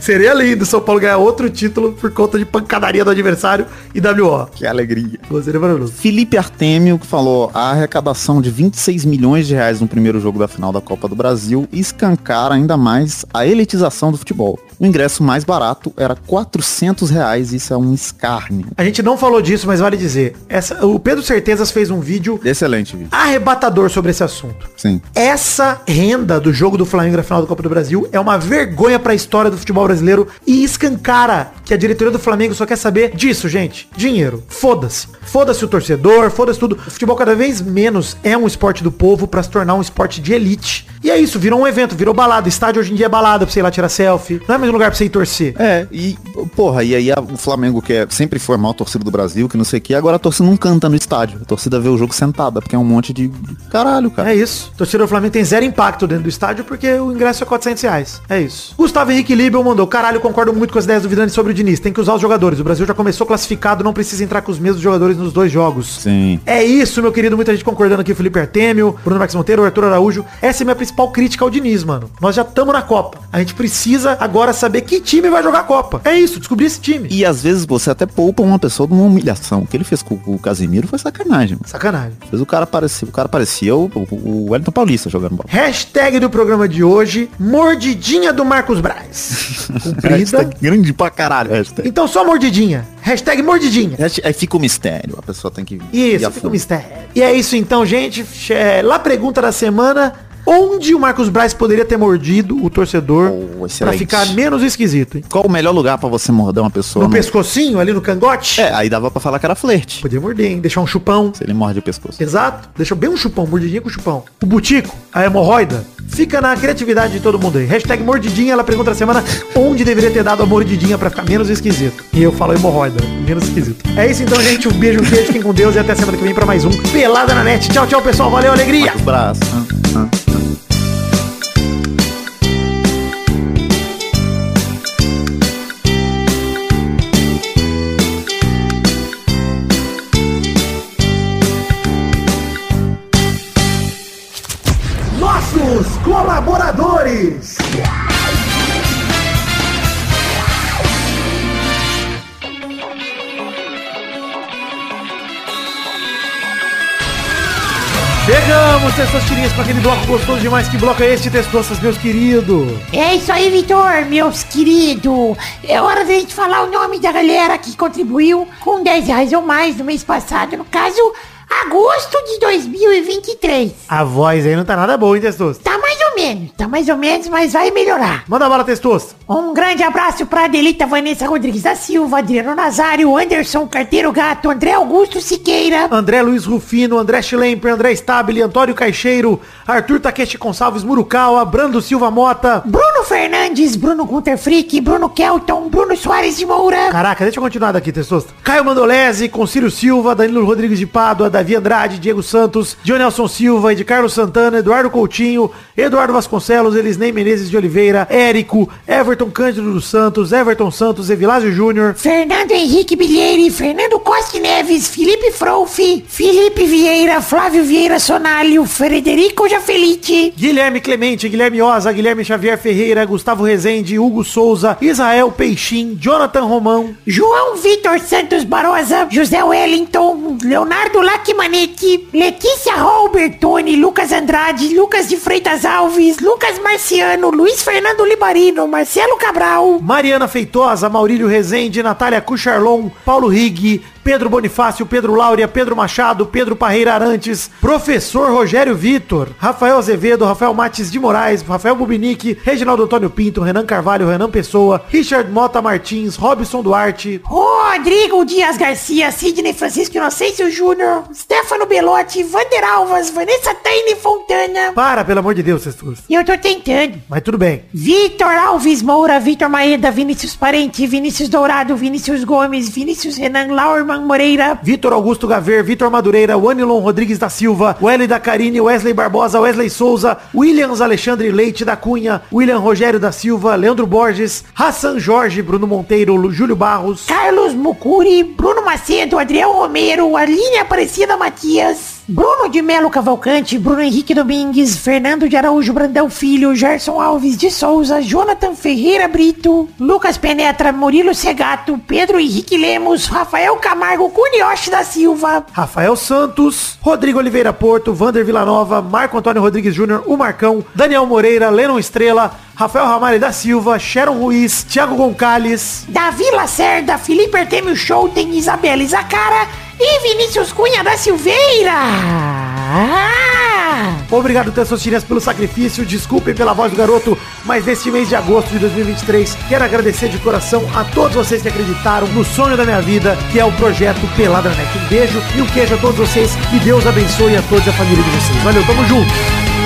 Seria lindo São Paulo ganhar outro título por conta de pancadaria do adversário e WO. Que alegria. Seria maravilhoso. Felipe Artemio, que falou, a arrecadação de 26 milhões de reais no primeiro jogo da final da Copa do Brasil escancara ainda mais a elitização do futebol. O ingresso mais barato era 400 reais, isso é um escárnio. A gente não falou disso, mas vale dizer. Essa, o Pedro Certezas fez um vídeo Excelente vídeo. arrebatador sobre esse assunto. Sim. Essa renda do jogo do Flamengo na final da Copa do Brasil é uma vergonha pra história do futebol brasileiro e escancara que a diretoria do Flamengo só quer saber disso, gente. Dinheiro. Foda-se. Foda-se o torcedor, foda-se tudo. O futebol cada vez menos é um esporte do povo pra se tornar um esporte de elite. E é isso, virou um evento, virou balada. Estádio hoje em dia é balada pra você ir lá tirar selfie. Não é mais um lugar pra você ir torcer. É, e, porra, e aí a- o Flamengo, que é, sempre foi a maior torcida do Brasil, que não sei o que, agora a torcida não canta no estádio. A torcida vê o jogo sentada, porque é um monte de. Caralho, cara. É isso. O torcedor do Flamengo tem zero impacto dentro do estádio porque o ingresso é 400 reais. É isso. Gustavo Henrique Libel mandou, caralho, concordo muito com as ideias do Vidani sobre o Diniz. Tem que usar os jogadores. O Brasil já começou classificado, não precisa entrar com os mesmos jogadores nos dois jogos. Sim. É isso, meu querido. Muita gente concordando aqui. Felipe Artemio, Bruno Max Monteiro, Arthur Araújo. Essa é a minha principal crítica ao Diniz, mano. Nós já estamos na Copa. A gente precisa agora saber que time vai jogar a Copa. É isso, descobrir esse time. E às vezes você até poupa uma pessoa de uma humilhação. O que ele fez com o Casimiro foi sacanagem. Mano. Sacanagem. Fez o cara parecia, o cara parecia o, o, o Wellington Paulista jogando bola. Hashtag do programa de hoje, mordidinha do Marcos Braz. Hashtag grande pra caralho. Hashtag. Então só mordidinha. Hashtag mordidinha. Aí fica o mistério. A pessoa tem que Isso, fica fundo. um mistério. E é isso então, gente. É, lá pergunta da semana. Onde o Marcos Braz poderia ter mordido o torcedor Oh, pra excelente. ficar menos esquisito? hein? Qual o melhor lugar pra você morder uma pessoa? No no- pescocinho, ali no cangote? É, aí dava pra falar que era flerte. Podia morder, hein? Deixar um chupão. Se ele morde o pescoço. Exato. Deixa bem um chupão, mordidinha com chupão. O butico, a hemorroida, fica na criatividade de todo mundo aí. Hashtag mordidinha, ela pergunta na semana onde deveria ter dado a mordidinha pra ficar menos esquisito. E eu falo hemorroida, menos esquisito. É isso então, gente. Um beijo, um queijo, fiquem com Deus e até semana que vem pra mais um Pelada na Net. Tchau, tchau, pessoal. Valeu, alegria! Os Chegamos, Testosterinhas, para aquele bloco gostoso demais. Que bloco é este, Testostas, meus queridos? É isso aí, Vitor, meus queridos. É hora da gente falar o nome da galera que contribuiu com 10 reais ou mais no mês passado. No caso, agosto de 2023. A voz aí não tá nada boa, hein, Testosta? Tá mais ou menos, tá mais ou menos, mas vai melhorar. Manda bala, Testosta. Um grande abraço pra Adelita Vanessa Rodrigues da Silva, Adriano Nazário, Anderson Carteiro Gato, André Augusto Siqueira, André Luiz Rufino, André Schlemper, André Stabile, Antônio Caixeiro, Arthur Takeshi Gonçalves Murukawa, Brando Silva Mota. Bruno Fernandes, Bruno Gunter Frick, Bruno Kelton, Bruno Soares de Moura, Caraca, deixa eu continuar daqui, Testosta. Caio Mandolese, Concílio Silva, Danilo Rodrigues de Pádua, Davi Andrade, Diego Santos, Dionelson Silva, de Carlos Santana, Eduardo Coutinho, Eduardo Vasconcelos, Elisnei Menezes de Oliveira, Érico, Everton Cândido dos Santos, Everton Santos, Evilásio Júnior, Fernando Henrique Bilheire, Fernando Costa Neves, Felipe Frouf, Felipe Vieira, Flávio Vieira Sonalho, Frederico Jafelite, Guilherme Clemente, Guilherme Oza, Guilherme Xavier Ferreira, Gustavo Rezende, Hugo Souza, Israel Peixim, Jonathan Romão, João Vitor Santos Barosa, José Wellington, Leonardo Lacmanetti, Letícia Robertoni, Lucas Andrade, Lucas de Freitas Alves, Lucas Marciano, Luiz Fernando Libarino, Marcelo Cabral, Mariana Feitosa, Maurílio Rezende, Natália Cucharlon, Paulo Rig, Pedro Bonifácio, Pedro Láurea, Pedro Machado, Pedro Parreira Arantes, Professor Rogério Vitor, Rafael Azevedo, Rafael Mates de Moraes, Rafael Bubinique, Reginaldo Antônio Pinto, Renan Carvalho, Renan Pessoa, Richard Mota Martins, Robson Duarte, Rodrigo Dias Garcia, Sidney Francisco Inocêncio Júnior, Stefano Belotti, Vander Alvas, Vanessa Taine Fontana. para, pelo amor de Deus, Cestus. Eu tô tentando. Mas tudo bem. Vitor Alves Moura, Vitor Maeda, Vinícius Parente, Vinícius Dourado, Vinícius Gomes, Vinícius Renan Laurman Moreira, Vitor Augusto Gaver, Vitor Madureira, Wanilon Rodrigues da Silva, Welly da Carine, Wesley Barbosa, Wesley Souza, Williams Alexandre Leite da Cunha, William Rogério da Silva, Leandro Borges, Hassan Jorge, Bruno Monteiro, Júlio Barros, Carlos Mucuri, Bruno Macedo, Adriel Romero, Aline Aparecida Matias, Bruno de Melo Cavalcante, Bruno Henrique Domingues, Fernando de Araújo Brandão Filho, Gerson Alves de Souza, Jonathan Ferreira Brito, Lucas Penetra, Murilo Segato, Pedro Henrique Lemos, Rafael Camargo Cunioche da Silva, Rafael Santos, Rodrigo Oliveira Porto, Vander Villanova, Marco Antônio Rodrigues Júnior, o Marcão, Daniel Moreira, Lennon Estrela, Rafael Ramalho da Silva, Sharon Ruiz, Thiago Gonçalves, Davi Lacerda, Felipe Artemio Schouten, Isabela Izacara e Vinícius Cunha da Silveira. Obrigado, Tessocinas, pelo sacrifício. Desculpem pela voz do garoto, mas neste mês de agosto de 2023, quero agradecer de coração a todos vocês que acreditaram no sonho da minha vida, que é o projeto Peladranet. Um beijo e um queijo a todos vocês. Que Deus abençoe a todos e a família de vocês. Valeu, tamo junto.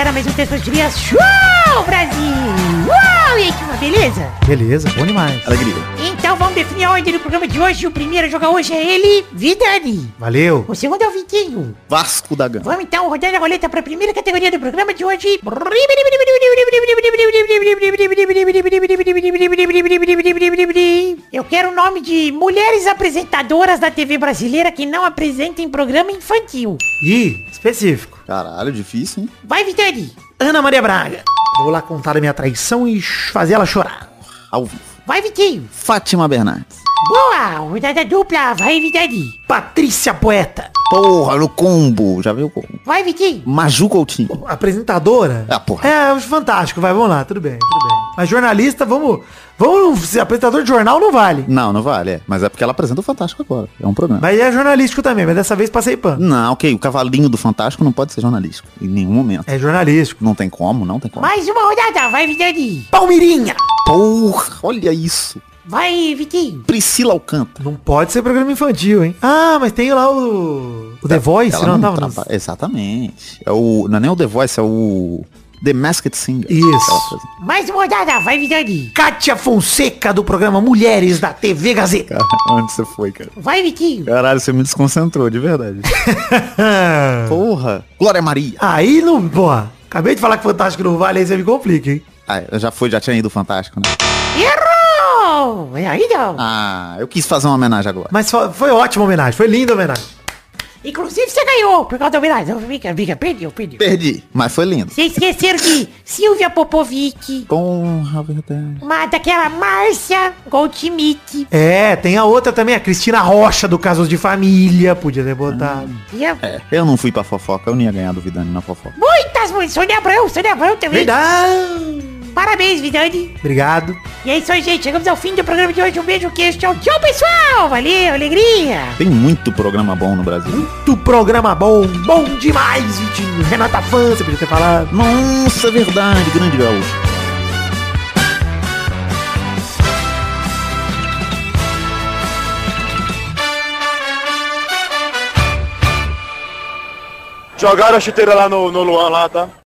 Galera, mais um Testosterinha Show, Brasil! Uau, e aí, que uma beleza? Beleza, bom demais. Alegria. Definir a ordem do programa de hoje. O primeiro a jogar hoje é ele, Vidani. Valeu. O segundo é o Vitinho. Vasco da Gama. Vamos então rodar a roleta para a primeira categoria do programa de hoje. Eu quero o nome de mulheres apresentadoras da TV brasileira que não apresentem programa infantil. Ih, específico. Caralho, difícil, hein? Vai, Vitani. Ana Maria Braga. Vou lá contar a minha traição e fazer ela chorar. Ao vivo. Vai, Vitinho. Fátima Bernardes. Boa, rodada dupla. Vai, Vitani. Patrícia Poeta. Porra, no combo. Já viu o combo? Vai, Vitinho. Maju Coutinho. Apresentadora? Ah, porra. É, fantástico, vai, vamos lá, tudo bem, tudo bem. Mas jornalista, vamos. Vamos. Se apresentador de jornal não vale. Não, não vale, é. Mas é porque ela apresenta o Fantástico agora. É um programa. Mas é jornalístico também, mas dessa vez passei pano. Não, ok. O cavalinho do Fantástico não pode ser jornalístico. Em nenhum momento. É jornalístico. Não tem como, não tem como. Mais uma rodada. Vai, Vitani. Palmirinha! Porra, olha isso. Vai, Vitinho. Priscila Alcântara. Não pode ser programa infantil, hein? Ah, mas tem lá o. O The Voice, Ela não, não tava. traba- Exatamente. É o. Não é nem o The Voice, é o. The Masked Singer. Isso. Mais uma rodada. Vai, Vitani. Kátia Fonseca do programa Mulheres da TV Gazeta. Cara, onde você foi, cara? Vai, Vitinho. Caralho, você me desconcentrou, de verdade. Porra. Glória Maria. Aí não. Porra. Acabei de falar que Fantástico não vale, aí você me complica, hein? Ah, já foi, já tinha ido Fantástico, né? Errou! É aí não. Ah, eu quis fazer uma homenagem agora. Mas foi, foi ótima homenagem, foi linda a homenagem. Inclusive você ganhou por causa da homenagem. Fica, fica, perdeu, perdeu. Perdi, mas foi lindo. Vocês esqueceram de Silvia Popovic, Porra, verdade. uma daquela Márcia Goldschmidt. É, tem a outra também, a Cristina Rocha do Casos de Família, podia ter botado. E a- É, eu não fui pra fofoca, eu não ia ganhar do Vidani na fofoca. Muitas, muitas. Sônia Abrão, Sônia Abrão também. Verdade. Parabéns, Vidani. Obrigado. E é isso aí, gente. Chegamos ao fim do programa de hoje. Um beijo, queijo. Tchau, tchau, pessoal. Valeu, alegria. Tem muito programa bom no Brasil. Muito programa bom, bom demais, Vitinho. Renata Fã, você podia ter falado. Nossa, é verdade, grande gaúcho. Jogaram a chuteira lá no, no Luan lá, tá?